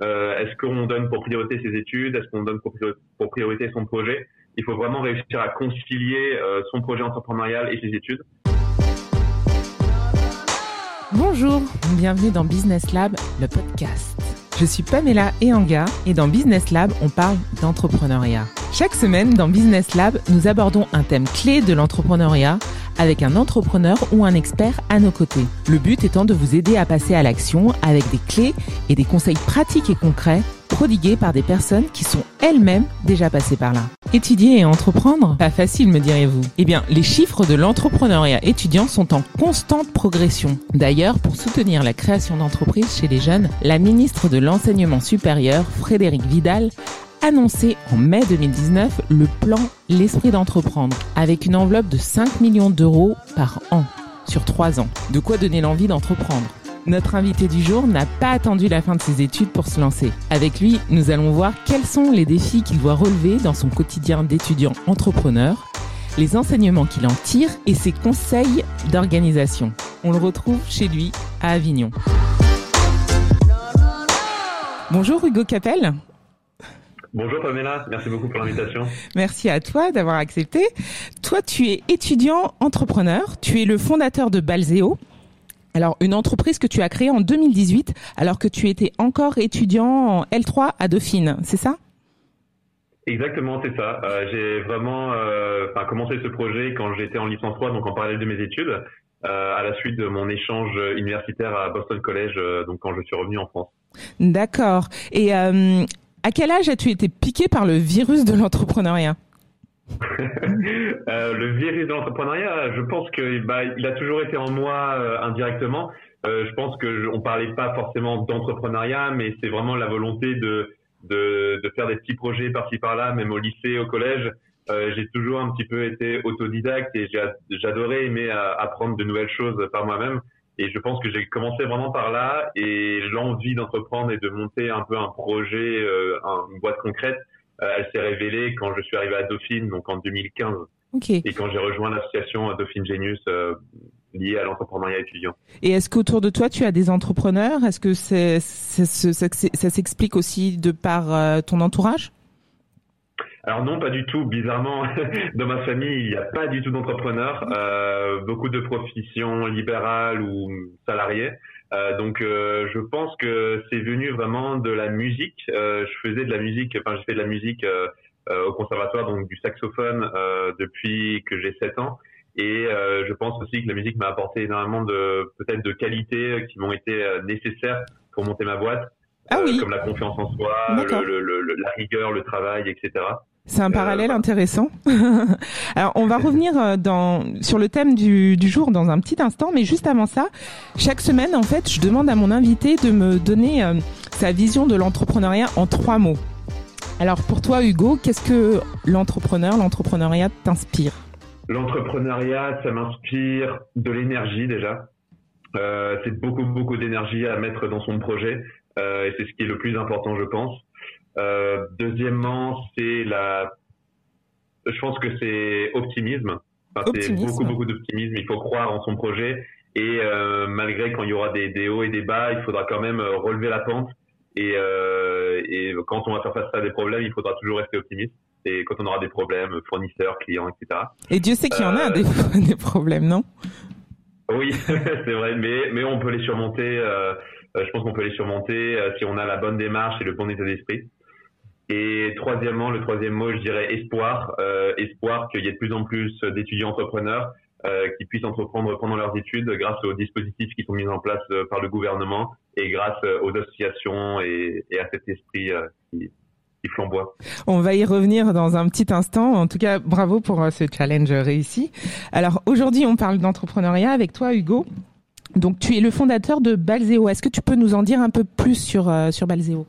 Est-ce qu'on donne pour priorité ses études? Est-ce qu'on donne pour priorité son projet? Il faut vraiment réussir à concilier son projet entrepreneurial et ses études. Bonjour, bienvenue dans Business Lab, le podcast. Je suis Pamela Eanga et dans Business Lab, on parle d'entrepreneuriat. Chaque semaine, dans Business Lab, nous abordons un thème clé de l'entrepreneuriat avec un entrepreneur ou un expert à nos côtés. Le but étant de vous aider à passer à l'action avec des clés et des conseils pratiques et concrets prodigués par des personnes qui sont elles-mêmes déjà passées par là. Étudier et entreprendre Pas facile, me direz-vous. Eh bien, les chiffres de l'entrepreneuriat étudiant sont en constante progression. D'ailleurs, pour soutenir la création d'entreprises chez les jeunes, la ministre de l'Enseignement supérieur, Frédéric Vidal, annoncé en mai 2019 le plan L'Esprit d'entreprendre, avec une enveloppe de 5 millions d'euros par an, sur 3 ans. De quoi donner l'envie d'entreprendre. Notre invité du jour n'a pas attendu la fin de ses études pour se lancer. Avec lui, nous allons voir quels sont les défis qu'il doit relever dans son quotidien d'étudiant entrepreneur, les enseignements qu'il en tire et ses conseils d'organisation. On le retrouve chez lui à Avignon. Bonjour Hugo Capel. Bonjour Pamela, merci beaucoup pour l'invitation. Merci à toi d'avoir accepté. Toi, tu es étudiant entrepreneur, tu es le fondateur de Balzeo. Alors, une entreprise que tu as créée en 2018 alors que tu étais encore étudiant en L3 à Dauphine, c'est ça? Exactement, c'est ça. Euh, j'ai vraiment euh, commencé ce projet quand j'étais en licence 3, donc en parallèle de mes études, euh, à la suite de mon échange universitaire à Boston College, donc quand je suis revenu en France. D'accord. Et à quel âge as-tu été piqué par le virus de l'entrepreneuriat euh, le virus de l'entrepreneuriat, je pense que bah, a toujours été en moi euh, indirectement. Euh, je pense que on parlait pas forcément d'entrepreneuriat, mais c'est vraiment la volonté de, de, faire des petits projets par-ci par-là, même au lycée, au collège. J'ai toujours un petit peu été autodidacte et j'adorais aimer apprendre de nouvelles choses par moi-même. Et je pense que j'ai commencé vraiment par là et l'envie d'entreprendre et de monter un peu un projet, euh, une boîte concrète, euh, elle s'est révélée quand je suis arrivé à Dauphine, donc en 2015. Okay. Et quand j'ai rejoint l'association Dauphine Genius euh, liée à l'entrepreneuriat étudiant. Et est-ce qu'autour de toi, tu as des entrepreneurs? Est-ce que c'est, ça s'explique aussi de par ton entourage? Alors non, pas du tout. Bizarrement, dans ma famille, il n'y a pas du tout d'entrepreneurs. Euh, beaucoup de professions libérales ou salariées. Euh, donc, euh, je pense que c'est venu vraiment de la musique. Euh, je faisais de la musique. Enfin, j'ai fait de la musique euh, au conservatoire, donc du saxophone depuis que j'ai 7 ans. Et je pense aussi que la musique m'a apporté énormément de peut-être de qualités qui m'ont été nécessaires pour monter ma boîte. Ah oui. comme la confiance en soi, le, le, la rigueur, le travail, etc. C'est un parallèle intéressant. Alors, on va revenir euh, dans, sur le thème du, du, jour dans un petit instant, mais juste avant ça, chaque semaine, en fait, je demande à mon invité de me donner euh, sa vision de l'entrepreneuriat en trois mots. Alors, pour toi, Hugo, qu'est-ce que l'entrepreneur, l'entrepreneuriat t'inspire? L'entrepreneuriat, ça m'inspire de l'énergie déjà. Euh, c'est beaucoup, beaucoup d'énergie à mettre dans son projet, euh, et c'est ce qui est le plus important, je pense. Euh, deuxièmement, c'est la. Je pense que c'est optimisme. Enfin, c'est beaucoup, beaucoup d'optimisme. Il faut croire en son projet. Et euh, malgré quand il y aura des, des, hauts et des bas, il faudra quand même euh, relever la pente. Et, euh, et quand on va faire face à des problèmes, il faudra toujours rester optimiste. Et quand on aura des problèmes, fournisseurs, clients, etc. Et Dieu sait qu'il y en a des, des problèmes, non? Oui, c'est vrai, mais, mais on peut les surmonter. Je pense qu'on peut les surmonter si on a la bonne démarche et le bon état d'esprit. Et troisièmement, le troisième mot, je dirais espoir. Euh, espoir qu'il y ait de plus en plus d'étudiants entrepreneurs euh, qui puissent entreprendre pendant leurs études grâce aux dispositifs qui sont mis en place euh, par le gouvernement et grâce euh, aux associations et, à cet esprit euh, qui, qui flamboie. On va y revenir dans un petit instant. En tout cas, bravo pour ce challenge réussi. Alors aujourd'hui, on parle d'entrepreneuriat avec toi, Hugo. Donc tu es le fondateur de Balzeo. Est-ce que tu peux nous en dire un peu plus sur, sur Balzeo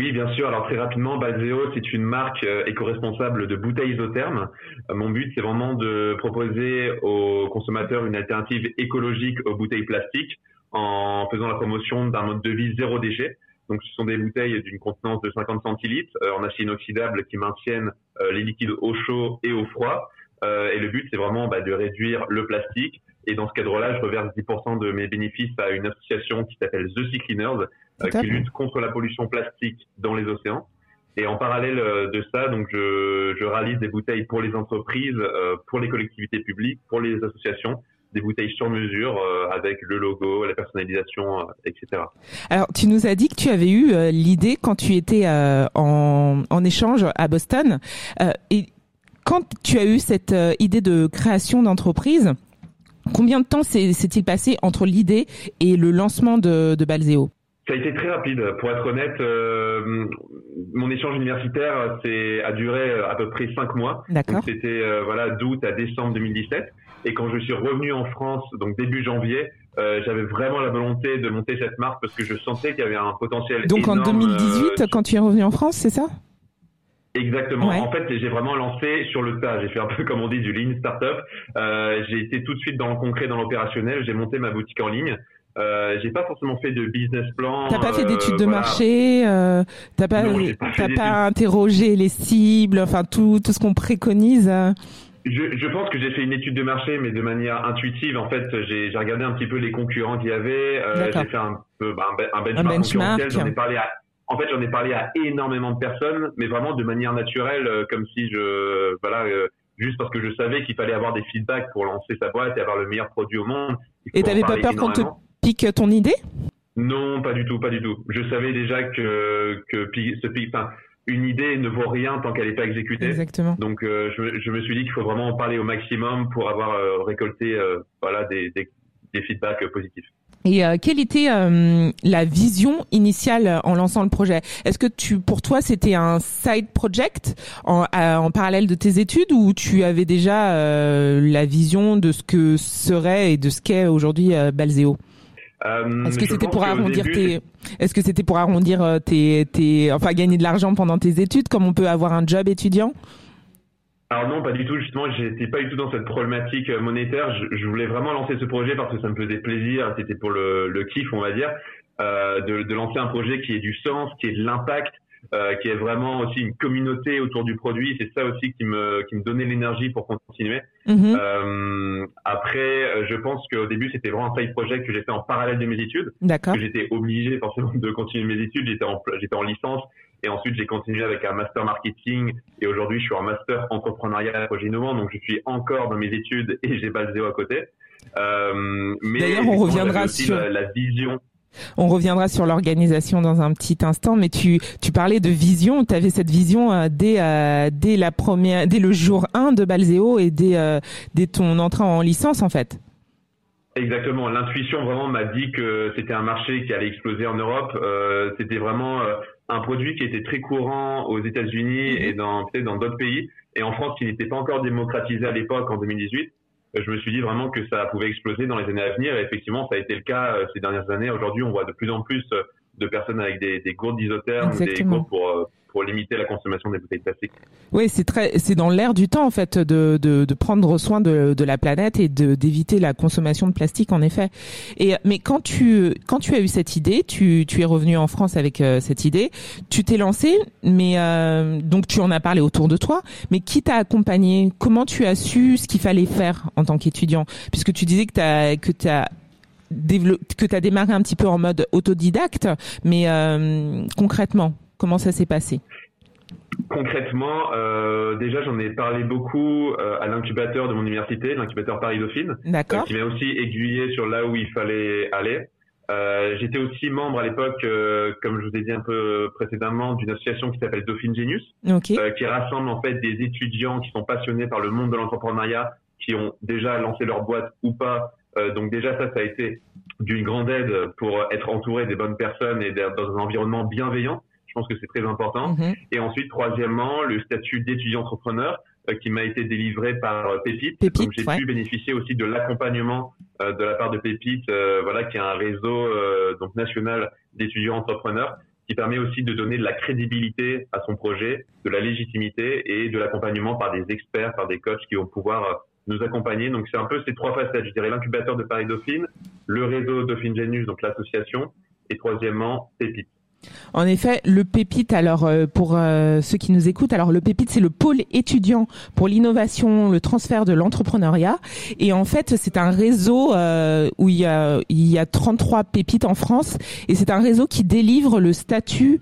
oui, bien sûr. Alors très rapidement, Balzeo, c'est une marque euh, éco-responsable de bouteilles isothermes. Euh, mon but, c'est vraiment de proposer aux consommateurs une alternative écologique aux bouteilles plastiques en faisant la promotion d'un mode de vie zéro déchet. Donc, ce sont des bouteilles d'une contenance de 50 centilitres euh, en acier inoxydable qui maintiennent les liquides au chaud et au froid. et le but, c'est vraiment bah, de réduire le plastique Et dans ce cadre-là, je reverse 10% de mes bénéfices à une association qui s'appelle The Sea Cleaners, qui lutte contre la pollution plastique dans les océans. Et en parallèle de ça, donc je, je réalise des bouteilles pour les entreprises, pour les collectivités publiques, pour les associations des bouteilles sur mesure euh, avec le logo, la personnalisation, euh, etc. Alors, tu nous as dit que tu avais eu euh, l'idée quand tu étais en, en, échange à Boston. et quand tu as eu cette idée de création d'entreprise, combien de temps s'est-il passé entre l'idée et le lancement de, de Balzeo ça a été très rapide. Pour être honnête, mon échange universitaire a duré à peu près cinq mois. D'accord. C'était voilà d'août à décembre 2017. Et quand je suis revenu en France, donc début janvier, euh, j'avais vraiment la volonté de monter cette marque parce que je sentais qu'il y avait un potentiel. Donc en 2018, euh, quand tu es revenu en France, c'est ça? Exactement. En fait, j'ai vraiment lancé sur le tas. J'ai fait un peu comme on dit du lean startup. Euh, j'ai été tout de suite dans le concret, dans l'opérationnel. J'ai monté ma boutique en ligne. Euh, j'ai pas forcément fait de business plan. T'as pas fait d'études de voilà. marché, euh, t'as pas, pas, pas interrogé les cibles, enfin tout, tout ce qu'on préconise. Je, je, pense que j'ai fait une étude de marché, mais de manière intuitive. En fait, j'ai regardé un petit peu les concurrents qu'il y avait. Euh, j'ai fait un peu bah, un, benchmark, un benchmark. J'en ai parlé à, en fait, j'en ai parlé à énormément de personnes, mais vraiment de manière naturelle, euh, comme si je, voilà, euh, juste parce que je savais qu'il fallait avoir des feedbacks pour lancer sa boîte et avoir le meilleur produit au monde. Et t'avais pas peur qu'on te pique ton idée? Non, pas du tout, pas du tout. Je savais déjà que que ce enfin, une idée ne vaut rien tant qu'elle n'est pas exécutée. Exactement. Donc euh, je, je, me suis dit qu'il faut vraiment en parler au maximum pour avoir euh, récolté euh, voilà des, des, des, feedbacks positifs. Et quelle était la vision initiale en lançant le projet? Est-ce que tu, pour toi, c'était un side project en, en, parallèle de tes études ou tu avais déjà la vision de ce que serait et de ce qu'est aujourd'hui Balzeo? Euh, Est-ce que c'était pour arrondir tes, est-ce que c'était pour arrondir euh, tes, tes, enfin gagner de l'argent pendant tes études, comme on peut avoir un job étudiant? Alors non, pas du tout. Justement, j'étais pas du tout dans cette problématique euh, monétaire. Je, je, voulais vraiment lancer ce projet parce que ça me faisait plaisir. C'était pour le, le kiff, on va dire, euh, de, de, lancer un projet qui ait du sens, qui ait de l'impact, euh, qui est vraiment aussi une communauté autour du produit. C'est ça aussi qui me, qui me donnait l'énergie pour continuer. Mhm. Euh, après, euh, je pense qu'au début, c'était vraiment un side project que j'ai fait en parallèle de mes études. D'accord. J'étais obligé forcément de continuer mes études. J'étais en, j'étais en licence. Et ensuite, j'ai continué avec un master marketing. Et aujourd'hui, je suis en master entrepreneuriat et projet innovant. Donc, je suis encore dans mes études et j'ai Balzeo à côté. Euh, D'ailleurs, on reviendra sur la, la vision on reviendra sur l'organisation dans un petit instant, mais tu, tu parlais de vision. Tu avais cette vision euh, dès, euh, dès la première, dès le jour 1 de Balzeo et dès, euh, dès ton entrée en licence, en fait. Exactement. L'intuition vraiment m'a dit que c'était un marché qui allait exploser en Europe. c'était vraiment un produit qui était très courant aux États-Unis mm-hmm. et dans peut-être dans d'autres pays. Et en France, qui n'était pas encore démocratisé à l'époque en 2018 je me suis dit vraiment que ça pouvait exploser dans les années à venir. Et effectivement, ça a été le cas euh, ces dernières années. Aujourd'hui, on voit de plus en plus euh, de personnes avec des, des gourdes d'isotherme, des gourdes pour euh, pour limiter la consommation des bouteilles plastiques. Oui, c'est très, c'est dans l'air du temps en fait de, de, de prendre soin de, de la planète et de d'éviter la consommation de plastique en effet. Et mais quand tu quand tu as eu cette idée, tu, tu es revenu en France avec euh, cette idée, tu t'es lancé, mais euh, donc tu en as parlé autour de toi, mais qui t'a accompagné? Comment tu as su ce qu'il fallait faire en tant qu'étudiant? Puisque tu disais que tu as que tu as que tu as démarré un petit peu en mode autodidacte, mais euh, concrètement, Comment ça s'est passé? Concrètement, euh, déjà j'en ai parlé beaucoup euh, à l'incubateur de mon université, l'incubateur Paris Dauphine, euh, qui m'a aussi aiguillé sur là où il fallait aller. J'étais aussi membre à l'époque, comme je vous ai dit un peu précédemment, d'une association qui s'appelle Dauphine Genius, qui rassemble en fait des étudiants qui sont passionnés par le monde de l'entrepreneuriat, qui ont déjà lancé leur boîte ou pas. donc déjà ça, ça a été d'une grande aide pour être entouré des bonnes personnes et dans un environnement bienveillant. Je pense que c'est très important. Mhm. Et ensuite, troisièmement, le statut d'étudiant entrepreneur euh, qui m'a été délivré par euh, Pépite. Donc j'ai pu bénéficier aussi de l'accompagnement euh, de la part de Pépite, voilà, qui est un réseau donc national d'étudiants entrepreneurs qui permet aussi de donner de la crédibilité à son projet, de la légitimité et de l'accompagnement par des experts, par des coachs qui vont pouvoir nous accompagner. Donc c'est un peu ces trois facettes, je dirais l'incubateur de Paris Dauphine, le réseau Dauphine Genius, donc l'association, et troisièmement Pépite. En effet, le Pépite, alors euh, pour euh, ceux qui nous écoutent, alors le Pépite, c'est le pôle étudiant pour l'innovation, le transfert de l'entrepreneuriat. Et en fait, c'est un réseau euh, où il y, a, il y a 33 pépites en France. Et c'est un réseau qui délivre le statut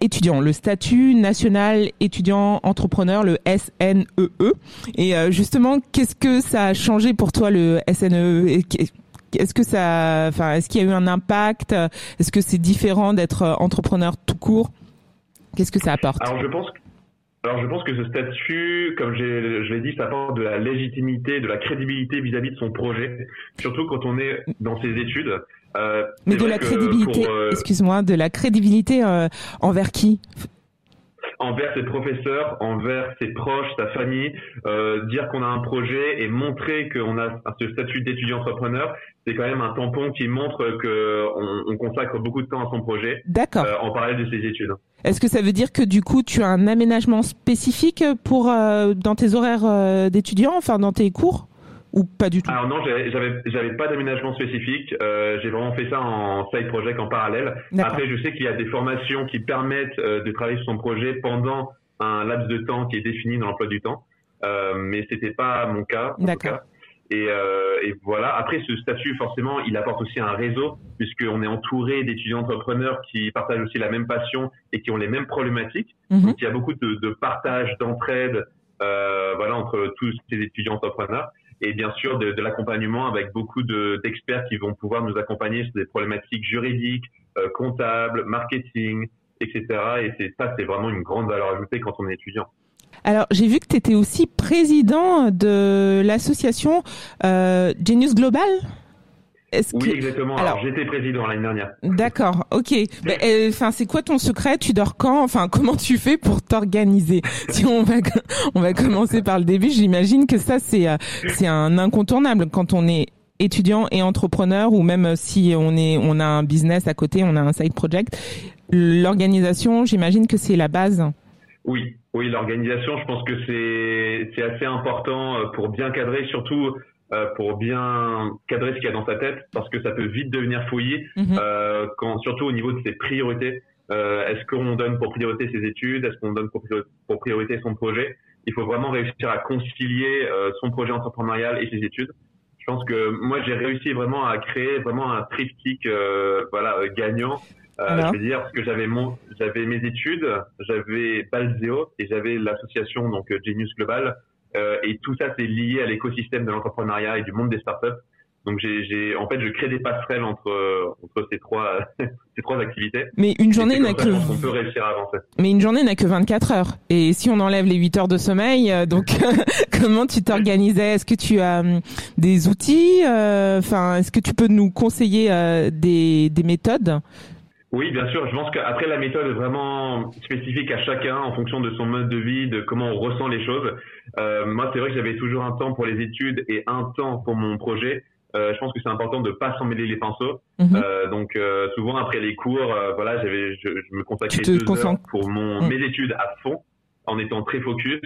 étudiant, le statut national étudiant entrepreneur, le SNEE. E. Et justement, qu'est-ce que ça a changé pour toi le SNEE est-ce que ça, enfin, est-ce qu'il y a eu un impact? Est-ce que c'est différent d'être euh, entrepreneur tout court? Qu'est-ce que ça apporte? Alors je pense. Alors je pense que ce statut, comme je l'ai dit, ça apporte de la légitimité, de la crédibilité vis-à-vis de son projet, surtout quand on est dans ses études. Euh, Mais de la crédibilité, euh, excuse-moi, de la crédibilité envers qui? Envers ses professeurs, envers ses proches, sa famille, euh, dire qu'on a un projet et montrer qu'on a ce statut d'étudiant entrepreneur, c'est quand même un tampon qui montre qu'on on consacre beaucoup de temps à son projet. D'accord. Euh, en parallèle de ses études. Est-ce que ça veut dire que du coup tu as un aménagement spécifique pour euh, dans tes horaires euh, d'étudiant, enfin dans tes cours? Ou pas du tout? Alors non, j'avais j'avais pas d'aménagement spécifique. Euh, j'ai vraiment fait ça en side project en parallèle. Après, je sais qu'il y a des formations qui permettent euh, de travailler sur son projet pendant un laps de temps qui est défini dans l'emploi du temps, euh, mais c'était pas mon cas. D'accord. Et, euh, et, voilà. Après, ce statut, forcément, il apporte aussi un réseau, puisqu'on est entouré d'étudiants entrepreneurs qui partagent aussi la même passion et qui ont les mêmes problématiques. Mhm. Donc, il y a beaucoup de, de partage, d'entraide, euh, voilà, entre tous ces étudiants entrepreneurs et bien sûr de, de l'accompagnement avec beaucoup d'experts qui vont pouvoir nous accompagner sur des problématiques juridiques, euh, comptables, marketing, etc. Et ça, c'est vraiment une grande valeur ajoutée quand on est étudiant. Alors, j'ai vu que tu étais aussi président de l'association euh, Genius Global oui, exactement. Alors, j'étais président l'année dernière. D'accord, ok. Euh, enfin, c'est quoi ton secret? Tu dors quand? Enfin, comment tu fais pour t'organiser? Si on va on va commencer par le début, j'imagine que ça c'est euh, c'est un incontournable quand on est étudiant et entrepreneur ou même si on est on a un business à côté, on a un side project. L'organisation, j'imagine que c'est la base. Oui, oui, l'organisation, je pense que c'est c'est assez important euh, pour bien cadrer, surtout euh, pour bien cadrer ce qu'il y a dans sa tête, parce que ça peut vite devenir fouillis, mhm. euh, quand, surtout au niveau de ses priorités. Euh, est-ce qu'on donne pour priorité ses études? Est-ce qu'on donne pour, priorité son projet? Il faut vraiment réussir à concilier euh, son projet entrepreneurial et ses études. Je pense que moi j'ai réussi vraiment à créer vraiment un triptyque euh, voilà gagnant. je veux dire parce que j'avais mon j'avais mes études, j'avais Balzeo et j'avais l'association donc Genius Global euh, et tout ça, c'est lié à l'écosystème de l'entrepreneuriat et du monde des startups. Donc j'ai, en fait, je crée des passerelles entre entre ces trois ces trois activités. Mais une journée n'a que on peut réussir à avancer. Mais une journée n'a que 24 heures. Et si on enlève les 8 heures de sommeil, euh, donc comment tu t'organisais? Est-ce que tu as hum, des outils euh, Enfin, est-ce que tu peux nous conseiller des des méthodes? Oui, bien sûr. Je pense qu'après, la méthode est vraiment spécifique à chacun en fonction de son mode de vie, de comment on ressent les choses. Euh, moi, c'est vrai que j'avais toujours un temps pour les études et un temps pour mon projet. Euh, je pense que c'est important de pas s'en mêler les pinceaux. Mhm. Euh, donc, euh, souvent après les cours, euh, voilà, j'avais, je, je, me consacrais deux heures pour mon mhm. mes études à fond, en étant très focus.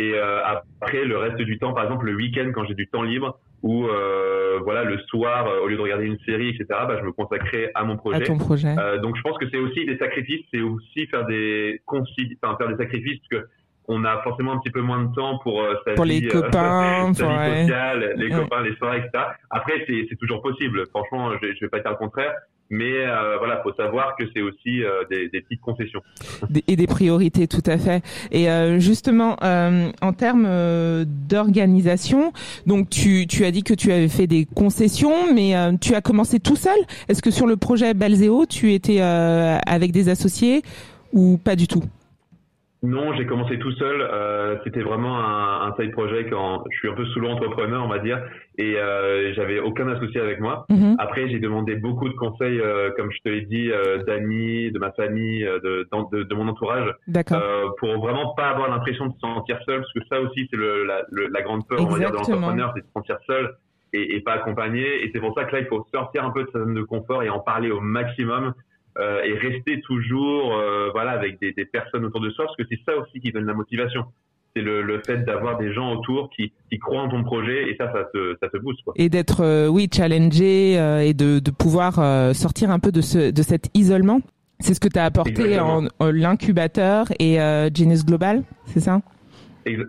Et après, le reste du temps, par exemple, le week-end, quand j'ai du temps libre, ou euh, voilà le soir euh, au lieu de regarder une série etc bah, je me consacrais à mon projet, à ton projet. Euh, donc je pense que c'est aussi des sacrifices c'est aussi faire des enfin faire des sacrifices parce que on a forcément un petit peu moins de temps pour euh, sa pour vie, les copains sa vie sociale les copains les soirées etc après c'est toujours possible franchement je, je vais pas dire le contraire mais euh, voilà, faut savoir que c'est aussi euh, des, des, petites concessions. Et des priorités, tout à fait. Et euh, justement, euh, en termes euh, d'organisation, donc tu, tu as dit que tu avais fait des concessions, mais tu as commencé tout seul? Est-ce que sur le projet Balzeo, tu étais avec des associés ou pas du tout? Non, j'ai commencé tout seul. Euh, c'était vraiment un, un side project. En, je suis un peu solo entrepreneur, on va dire, et euh, j'avais aucun associé avec moi. Mhm. Après, j'ai demandé beaucoup de conseils, euh, comme je te l'ai dit, euh, d'amis, de ma famille, euh, de, de, de, mon entourage, euh, pour vraiment pas avoir l'impression de se sentir seul, parce que ça aussi, c'est le, la, la, grande peur, on va dire, de l'entrepreneur, c'est de se sentir seul et, et pas accompagné. Et c'est pour ça que là, il faut sortir un peu de sa zone de confort et en parler au maximum euh, et rester toujours euh, voilà avec des, des, personnes autour de soi parce que c'est ça aussi qui donne la motivation. C'est le, le, fait d'avoir des gens autour qui, qui croient en ton projet et ça ça te ça te booste quoi. et d'être euh, oui challengé et de, de pouvoir sortir un peu de ce de cet isolement. C'est ce que tu as apporté en, l'incubateur et euh, Genius Global, c'est ça?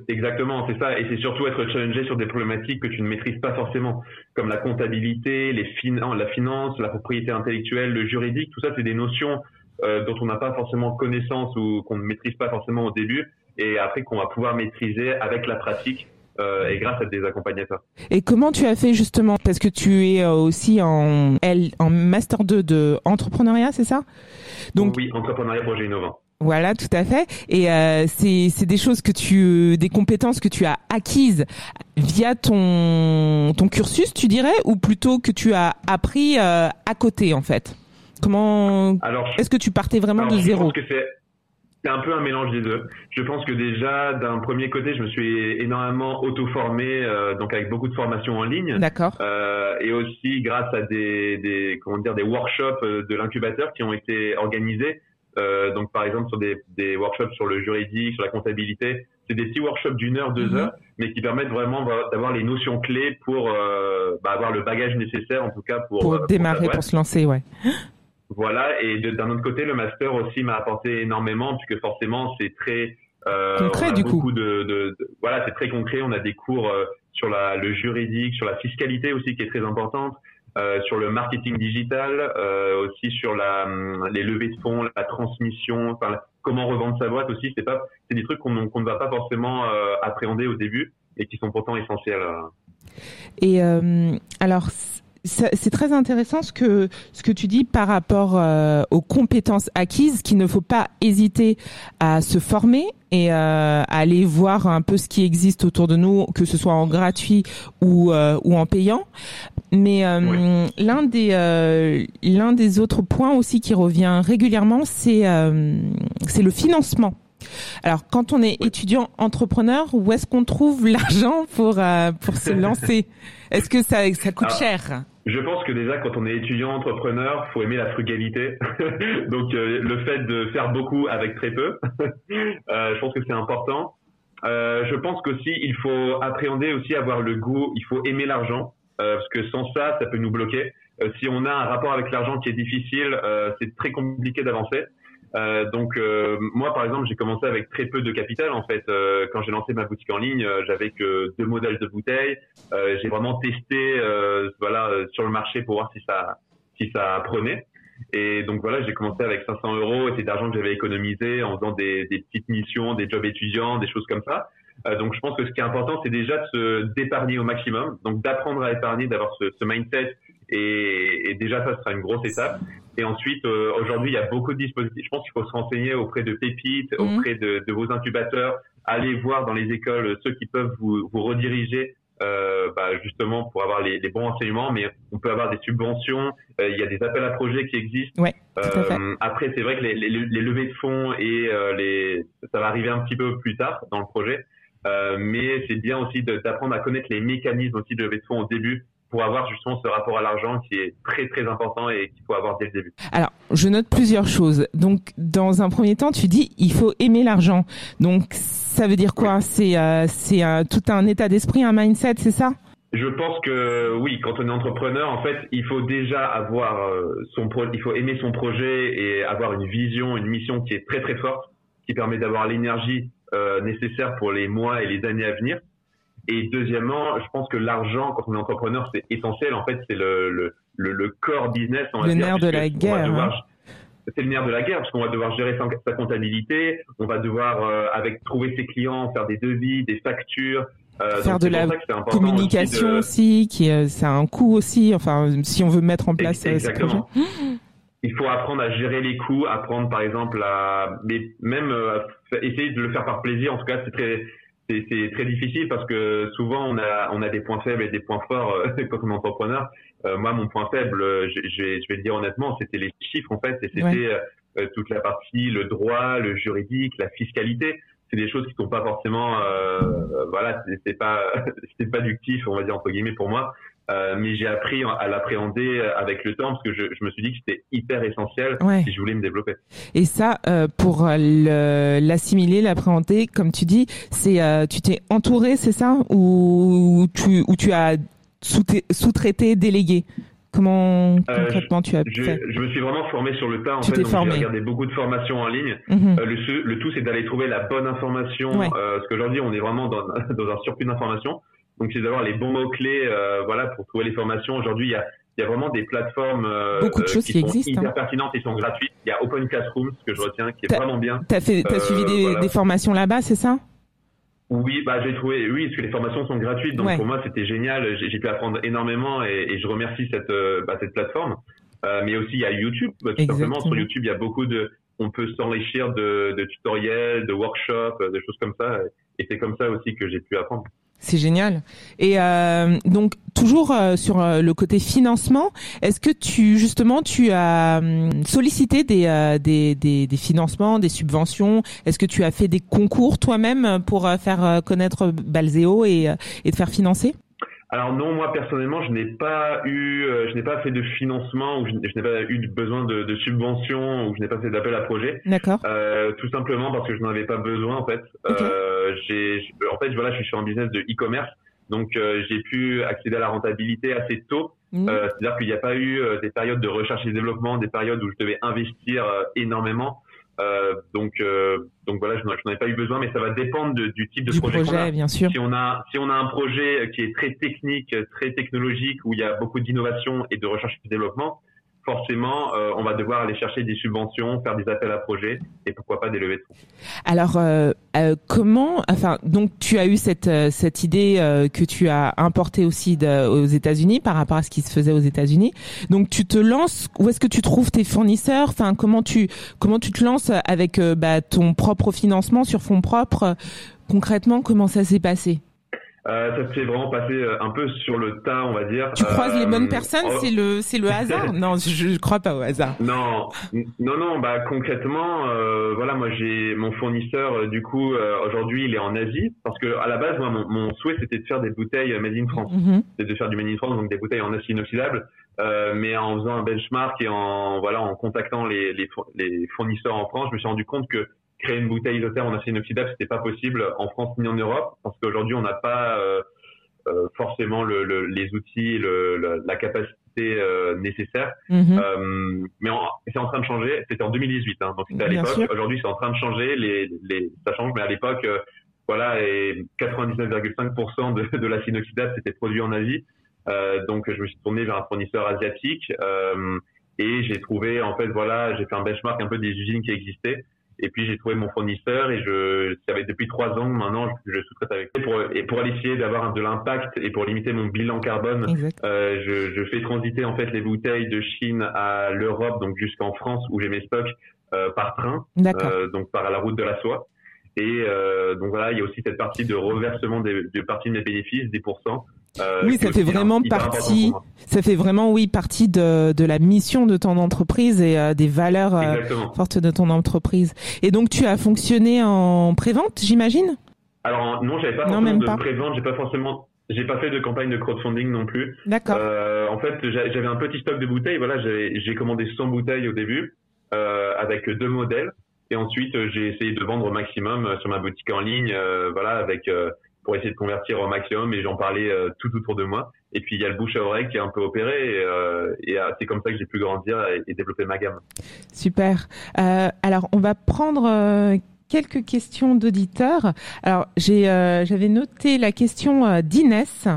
Exactement, c'est ça. Et c'est surtout être challengé sur des problématiques que tu ne maîtrises pas forcément, comme la comptabilité, les la finance, la propriété intellectuelle, le juridique. Tout ça, c'est des notions euh, dont on n'a pas forcément connaissance ou qu'on ne maîtrise pas forcément au début, et après qu'on va pouvoir maîtriser avec la pratique euh, et grâce à des accompagnateurs. Et comment tu as fait justement? Parce que tu es euh, aussi en, L, en master 2 de entrepreneuriat, c'est ça? Donc oui, entrepreneuriat projet innovant. Voilà, tout à fait. Et euh, c'est des choses que tu, des compétences que tu as acquises via ton ton cursus, tu dirais, ou plutôt que tu as appris euh, à côté en fait? Comment Est-ce que tu partais vraiment de zéro? c'est un peu un mélange des deux. Je pense que déjà, d'un premier côté, je me suis énormément auto-formé, euh, donc avec beaucoup de formations en ligne. D'accord. Euh, et aussi grâce à des, des, comment dire, des workshops euh, de l'incubateur qui ont été organisés. Euh, donc, par exemple, sur des, des, workshops sur le juridique, sur la comptabilité. C'est des petits workshops d'une heure, deux mhm. heures, mais qui permettent vraiment d'avoir les notions clés pour euh, bah, avoir le bagage nécessaire, en tout cas, pour, pour démarrer, pour se lancer, ouais. Voilà, et d'un autre côté, le master aussi m'a apporté énormément, puisque forcément, c'est très... Euh, concret, du coup. De, de, de voilà, c'est très concret. On a des cours euh, sur la, le juridique, sur la fiscalité aussi, qui est très importante, euh, sur le marketing digital, euh, aussi sur la, hum, les levées de fonds, la transmission, comment revendre sa boîte aussi. C'est pas, c'est des trucs qu'on ne va pas forcément euh, appréhender au début, et qui sont pourtant essentiels. Et alors, c'est très intéressant ce que ce que tu dis par rapport aux compétences acquises, qu'il ne faut pas hésiter à se former et à aller voir un peu ce qui existe autour de nous, que ce soit en gratuit ou ou en payant. Mais l'un des l'un des autres points aussi qui revient régulièrement, c'est c'est le financement. Alors, quand on est étudiant entrepreneur, où est-ce qu'on trouve l'argent pour pour se lancer? Est-ce que ça ça coûte cher? je pense que déjà, quand on est étudiant entrepreneur, faut aimer la frugalité. Donc, euh, le fait de faire beaucoup avec très peu, euh, je pense que c'est important. Euh, je pense qu'aussi, il faut appréhender aussi avoir le goût. Il faut aimer l'argent, euh, parce que sans ça, ça peut nous bloquer. si on a un rapport avec l'argent qui est difficile, c'est très compliqué d'avancer. Euh, donc euh, moi par exemple j'ai commencé avec très peu de capital en fait. Euh, quand j'ai lancé ma boutique en ligne j'avais que deux modèles de bouteilles. J'ai vraiment testé voilà sur le marché pour voir si ça si ça prenait. Et donc voilà j'ai commencé avec 500 euros. Et c'est d'argent que j'avais économisé en faisant des, des, petites missions des jobs étudiants des choses comme ça donc je pense que ce qui est important c'est déjà de se d'épargner au maximum donc d'apprendre à épargner d'avoir ce, ce mindset et, et, déjà, ça sera une grosse étape. Et ensuite, euh, aujourd'hui, il y a beaucoup de dispositifs. Je pense qu'il faut se renseigner auprès de pépites, mhm. auprès de, de, vos incubateurs, aller voir dans les écoles ceux qui peuvent vous, vous rediriger euh, bah, justement pour avoir les, les, bons enseignements, mais on peut avoir des subventions. Euh, il y a des appels à projets qui existent. Ouais. Euh, après, c'est vrai que les, les, les, levées de fonds et euh, les, ça va arriver un petit peu plus tard dans le projet. Mais c'est bien aussi d'apprendre à connaître les mécanismes aussi de levée de fonds au début pour avoir justement ce rapport à l'argent qui est très très important et qu'il faut avoir dès le début. Alors, je note plusieurs choses. Donc, dans un premier temps, tu dis il faut aimer l'argent. Donc, ça veut dire quoi? C'est euh, c'est tout un état d'esprit, un mindset, c'est ça? Je pense que oui, quand on est entrepreneur, en fait, il faut déjà avoir euh, son pro il faut aimer son projet et avoir une vision, une mission qui est très très forte, qui permet d'avoir l'énergie euh, nécessaire pour les mois et les années à venir. Et deuxièmement, je pense que l'argent, quand on est entrepreneur, c'est essentiel. En fait, c'est le, le, le, core business. On le nerf de la guerre. Hein. C'est le nerf de la guerre parce qu'on va devoir gérer sa, comptabilité, on va devoir euh, avec trouver ses clients, faire des devis, des factures, euh, faire de la communication aussi, qui euh, c'est un coût aussi. Enfin, si on veut mettre en place euh, ce projet. Il faut apprendre à gérer les coûts, apprendre par exemple à, mais même essayer de le faire par plaisir. En tout cas, c'est très, c'est très difficile parce que souvent on a on a des points faibles et des points forts euh, quand on est entrepreneur. Euh, moi, mon point faible, je, je, vais, je vais le dire honnêtement, c'était les chiffres en fait, et c'était euh, toute la partie le droit, le juridique, la fiscalité. C'est des choses qui sont pas forcément, voilà, c'est pas c'est pas ductif, on va dire entre guillemets pour moi. Euh, mais j'ai appris à l'appréhender avec le temps parce que je, je me suis dit que c'était hyper essentiel si je voulais me développer. Et ça, euh, pour l'assimiler, l'appréhender, comme tu dis, c'est euh, tu t'es entouré, c'est ça, ou tu ou tu as sous-traité, délégué? Comment concrètement tu as je, fait? Je me suis vraiment formé sur le tas. En tu fait, formé. j'ai regardé beaucoup de formations en ligne. Mhm. le, le, tout, c'est d'aller trouver la bonne information. Ouais. parce qu'aujourd'hui, on est vraiment dans, dans un surplus d'informations. Donc, c'est d'avoir les bons mots-clés voilà, pour trouver les formations. Aujourd'hui, il y a, il y a vraiment des plateformes Beaucoup de choses qui, qui sont existent, hyper hein. pertinentes et sont gratuites. Il y a Open Classroom, ce que je retiens, qui est vraiment bien. T'as fait, t'as suivi des, voilà. des formations là-bas, c'est ça? Oui, bah j'ai trouvé, oui, parce que les formations sont gratuites, donc Ouais. pour moi c'était génial. J'ai pu apprendre énormément et, et je remercie cette euh, bah, cette plateforme. Euh, mais aussi il y a YouTube, bah, tout simplement sur YouTube il y a beaucoup de, on peut s'enrichir de, de tutoriels, de workshops, euh, de choses comme ça. Et c'est comme ça aussi que j'ai pu apprendre. C'est génial. Et euh, donc toujours euh, sur euh, le côté financement, est-ce que tu justement tu as hum, sollicité des, des, des financements, des subventions? Est-ce que tu as fait des concours toi-même pour faire connaître Balzeo et et te faire financer? Alors non, moi personnellement, je n'ai pas eu, euh, je n'ai pas fait de financement ou je, n'ai pas eu besoin de, de subventions ou je n'ai pas fait d'appel à projet. D'accord. Euh, tout simplement parce que je n'en avais pas besoin en fait. Euh, j'ai, je- en fait, voilà, je suis sur un business de e-commerce, donc euh, j'ai pu accéder à la rentabilité assez tôt. Mhm. Euh, C'est-à-dire qu'il n'y a pas eu euh, des périodes de recherche et développement, des périodes où je devais investir euh, énormément. Euh, donc, euh, donc voilà, je n'en ai pas eu besoin, mais ça va dépendre de- du type de du projet, qu'on a. projet, bien sûr. Si on a si on a un projet qui est très technique, très technologique, où il y a beaucoup d'innovation et de recherche et de développement, forcément, euh, on va devoir aller chercher des subventions, faire des appels à projets et pourquoi pas des levées de fonds. Alors, euh, euh, comment, enfin, donc tu as eu cette euh, cette idée euh, que tu as importée aussi de- aux États-Unis par rapport à ce qui se faisait aux États-Unis. Donc, tu te lances. Où est-ce que tu trouves tes fournisseurs? Enfin, comment tu comment tu te lances avec euh, bah, ton propre financement sur fonds propres? Concrètement, comment ça s'est passé? Euh, ça s'est vraiment passé euh, un peu sur le tas, on va dire. Tu croises les Euh, bonnes personnes oh, C'est le c'est le hasard Non, je, je crois pas au hasard. Non, non, non. Bah concrètement, euh, voilà, moi j'ai mon fournisseur. euh, du coup, euh, aujourd'hui, il est en Asie parce que à la base, moi, mon, mon souhait c'était de faire des bouteilles euh, made in France. Mhm. c'est de faire du made in France, donc des bouteilles en acier inoxydable, euh, mais en faisant un benchmark et en voilà en contactant les, les, les fournisseurs en France, je me suis rendu compte que créer une bouteille isotherme en acier inoxydable, c'était pas possible en France ni en Europe, parce qu'aujourd'hui on n'a pas euh, euh, forcément le, le- les outils, le, le- la capacité euh, nécessaire. Mhm. Euh, mais c'est en train de changer. C'était en 2018, hein, donc c'était à l'époque. Aujourd'hui, c'est en train de changer. Les, les, ça change, mais à l'époque, euh, voilà, et 99,5% de, de inoxydable c'était produit en Asie. Euh, donc, je me suis tourné vers un fournisseur asiatique euh, et j'ai trouvé, en fait, voilà, j'ai fait un benchmark un peu des usines qui existaient. Et puis j'ai trouvé mon fournisseur et je, ça être depuis trois ans maintenant, je, je sous-traite avec lui. Pour, et pour aller essayer d'avoir de l'impact et pour limiter mon bilan carbone, euh, je, je fais transiter en fait les bouteilles de Chine à l'Europe, donc jusqu'en France où j'ai mes stocks euh, par train, euh, donc par la route de la soie. Et euh, donc voilà, il y a aussi cette partie de reversement des, de partie de mes bénéfices, 10%. Euh, Oui, ça fait vraiment partie-. Ça fait vraiment, oui, partie de, de la mission de ton entreprise et euh, des valeurs euh, fortes de ton entreprise. Et donc, tu as fonctionné en prévente, j'imagine? Alors non, j'avais pas Non, forcément même de prévente, j'ai pas forcément, j'ai pas fait de campagne de crowdfunding non plus. D'accord. En fait, j'a- j'avais un petit stock de bouteilles. Voilà, j'ai commandé 100 bouteilles au début avec deux modèles. Et ensuite, j'ai essayé de vendre au maximum sur ma boutique en ligne, euh, voilà, avec euh, pour essayer de convertir au maximum. Et j'en parlais euh, tout autour de moi. Et puis il y a le bouche à oreille qui est un peu opéré. Et, euh, euh, c'est comme ça que j'ai pu grandir et, développer ma gamme. Super. Alors, on va prendre quelques questions d'auditeurs. Alors, j'ai, j'avais noté la question d'Inès.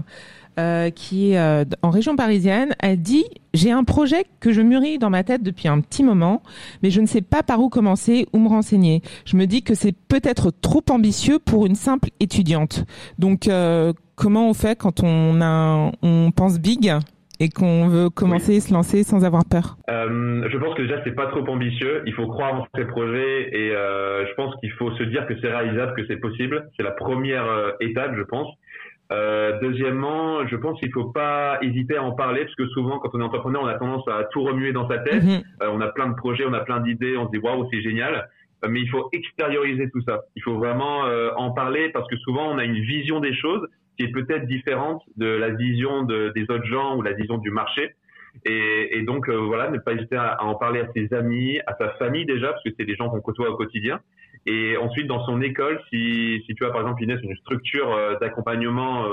Euh, qui est euh, en région parisienne, elle dit j'ai un projet que je mûris dans ma tête depuis un petit moment, mais je ne sais pas par où commencer ou me renseigner. Je me dis que c'est peut-être trop ambitieux pour une simple étudiante. Donc euh, comment on fait quand on a on pense big et qu'on veut commencer se lancer sans avoir peur? Euh, je pense que déjà c'est pas trop ambitieux. Il faut croire en ses projets et euh, je pense qu'il faut se dire que c'est réalisable, que c'est possible. C'est la première euh, étape, je pense. Euh, deuxièmement, je pense qu'il faut pas hésiter à en parler parce que souvent quand on est entrepreneur, on a tendance à tout remuer dans sa tête. Mhm. Euh, on a plein de projets, on a plein d'idées, on se dit waouh c'est génial. Euh, Mais il faut extérioriser tout ça. Il faut vraiment en parler parce que souvent on a une vision des choses qui est peut-être différente de la vision de- des autres gens ou la vision du marché. Et, et donc voilà, ne pas hésiter à, en parler à ses amis, à sa famille déjà, parce que c'est des gens qu'on côtoie au quotidien. Et ensuite, dans son école, si, si tu as par exemple Inès une structure d'accompagnement,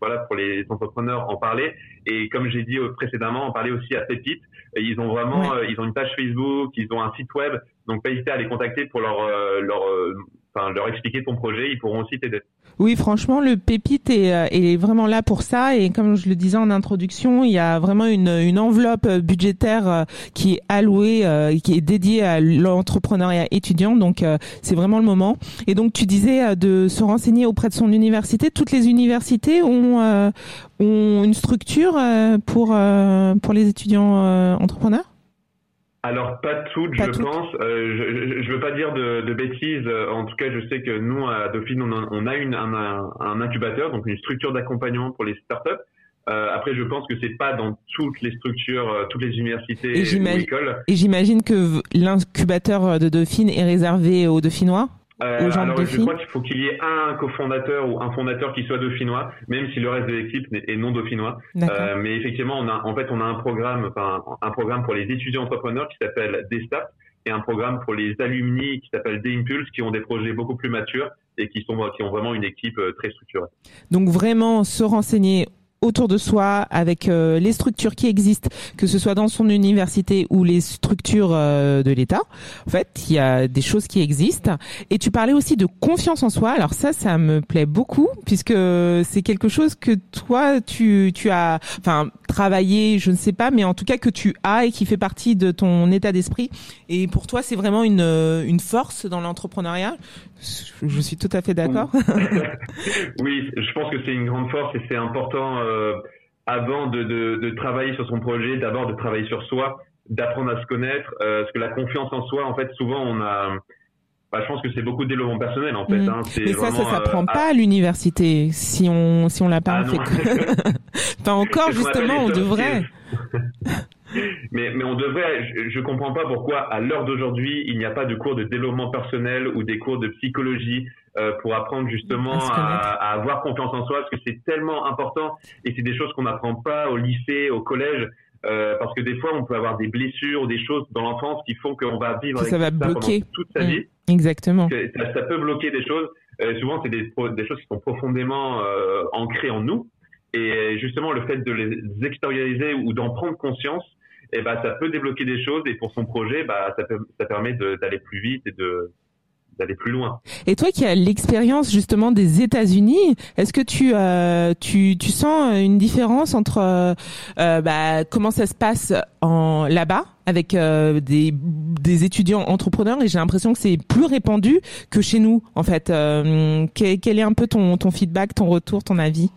voilà, pour les entrepreneurs, en parler. Et comme j'ai dit précédemment, en parler aussi à Pépite. Ils ont vraiment, ils ont une page Facebook, ils ont un site web. Donc, pas hésiter à les contacter pour leur, leur enfin, leur expliquer ton projet, ils pourront aussi t'aider. Oui, franchement, le Pépite est, euh, est, vraiment là pour ça. Et comme je le disais en introduction, il y a vraiment une, enveloppe budgétaire euh, qui est allouée, euh, qui est dédiée à l'entrepreneuriat étudiant. Donc, c'est vraiment le moment. Et donc, tu disais de se renseigner auprès de son université. Toutes les universités ont, une structure pour les étudiants entrepreneurs? Alors pas toutes, je pense. Euh, je, je, veux pas dire de, de, bêtises. En tout cas, je sais que nous à Dauphine, on a, on a une, un, un, incubateur, donc une structure d'accompagnement pour les startups. Euh, après, je pense que c'est pas dans toutes les structures, euh, toutes les universités et ou écoles. Et j'imagine que l'incubateur de Dauphine est réservé aux Dauphinois? Euh, alors, je crois qu'il faut qu'il y ait un cofondateur ou un fondateur qui soit dauphinois, même si le reste de l'équipe est non dauphinois. Euh, mais effectivement, on a, en fait, on a un programme, enfin, un programme pour les étudiants entrepreneurs qui s'appelle Destat et un programme pour les alumni qui s'appelle D-Impulse, qui ont des projets beaucoup plus matures et qui sont qui ont vraiment une équipe euh, très structurée. Donc vraiment se renseigner autour de soi avec euh, les structures qui existent, que ce soit dans son université ou les structures euh, de l'État. En fait, il y a des choses qui existent. Et tu parlais aussi de confiance en soi. Alors ça, ça me plaît beaucoup puisque c'est quelque chose que toi, tu, tu as, enfin, travaillé, je ne sais pas, mais en tout cas que tu as et qui fait partie de ton état d'esprit. Et pour toi, c'est vraiment une, une force dans l'entrepreneuriat. Je suis tout à fait d'accord. oui, je pense que c'est une grande force et c'est important euh, avant de, de, de, travailler sur son projet, d'abord de travailler sur soi, d'apprendre à se connaître, euh, parce que la confiance en soi, en fait, souvent on a bah, je pense que c'est beaucoup de développement personnel en fait. Mm. Hein. Mais ça, ça s'apprend euh, pas à, l'université si on si on l'a pas ah, fait. pas encore justement, on devrait. Mais, mais on devrait, je, je comprends pas pourquoi à l'heure d'aujourd'hui il n'y a pas de cours de développement personnel ou des cours de psychologie euh, pour apprendre justement à, à, avoir confiance en soi parce que c'est tellement important et c'est des choses qu'on n'apprend pas au lycée, au collège. Euh, parce que des fois on peut avoir des blessures ou des choses dans l'enfance qui font qu'on va vivre ça, avec ça, va bloquer. toute sa vie. Mmh. Exactement. Ça, ça, peut bloquer des choses. Euh, souvent c'est des, des choses qui sont profondément euh, ancrées en nous et justement le fait de les extérioriser ou d'en prendre conscience et ben, ça peut débloquer des choses et pour son projet, bah, ça, permet d'aller plus vite et d'aller plus loin. Et toi qui as l'expérience justement des États-Unis, est-ce que tu, euh, tu tu sens une différence entre euh, euh bah, comment ça se passe en là-bas avec euh, des des étudiants entrepreneurs? Et j'ai l'impression que c'est plus répandu que chez nous en fait. Euh, quel est un peu ton ton feedback, ton retour, ton avis?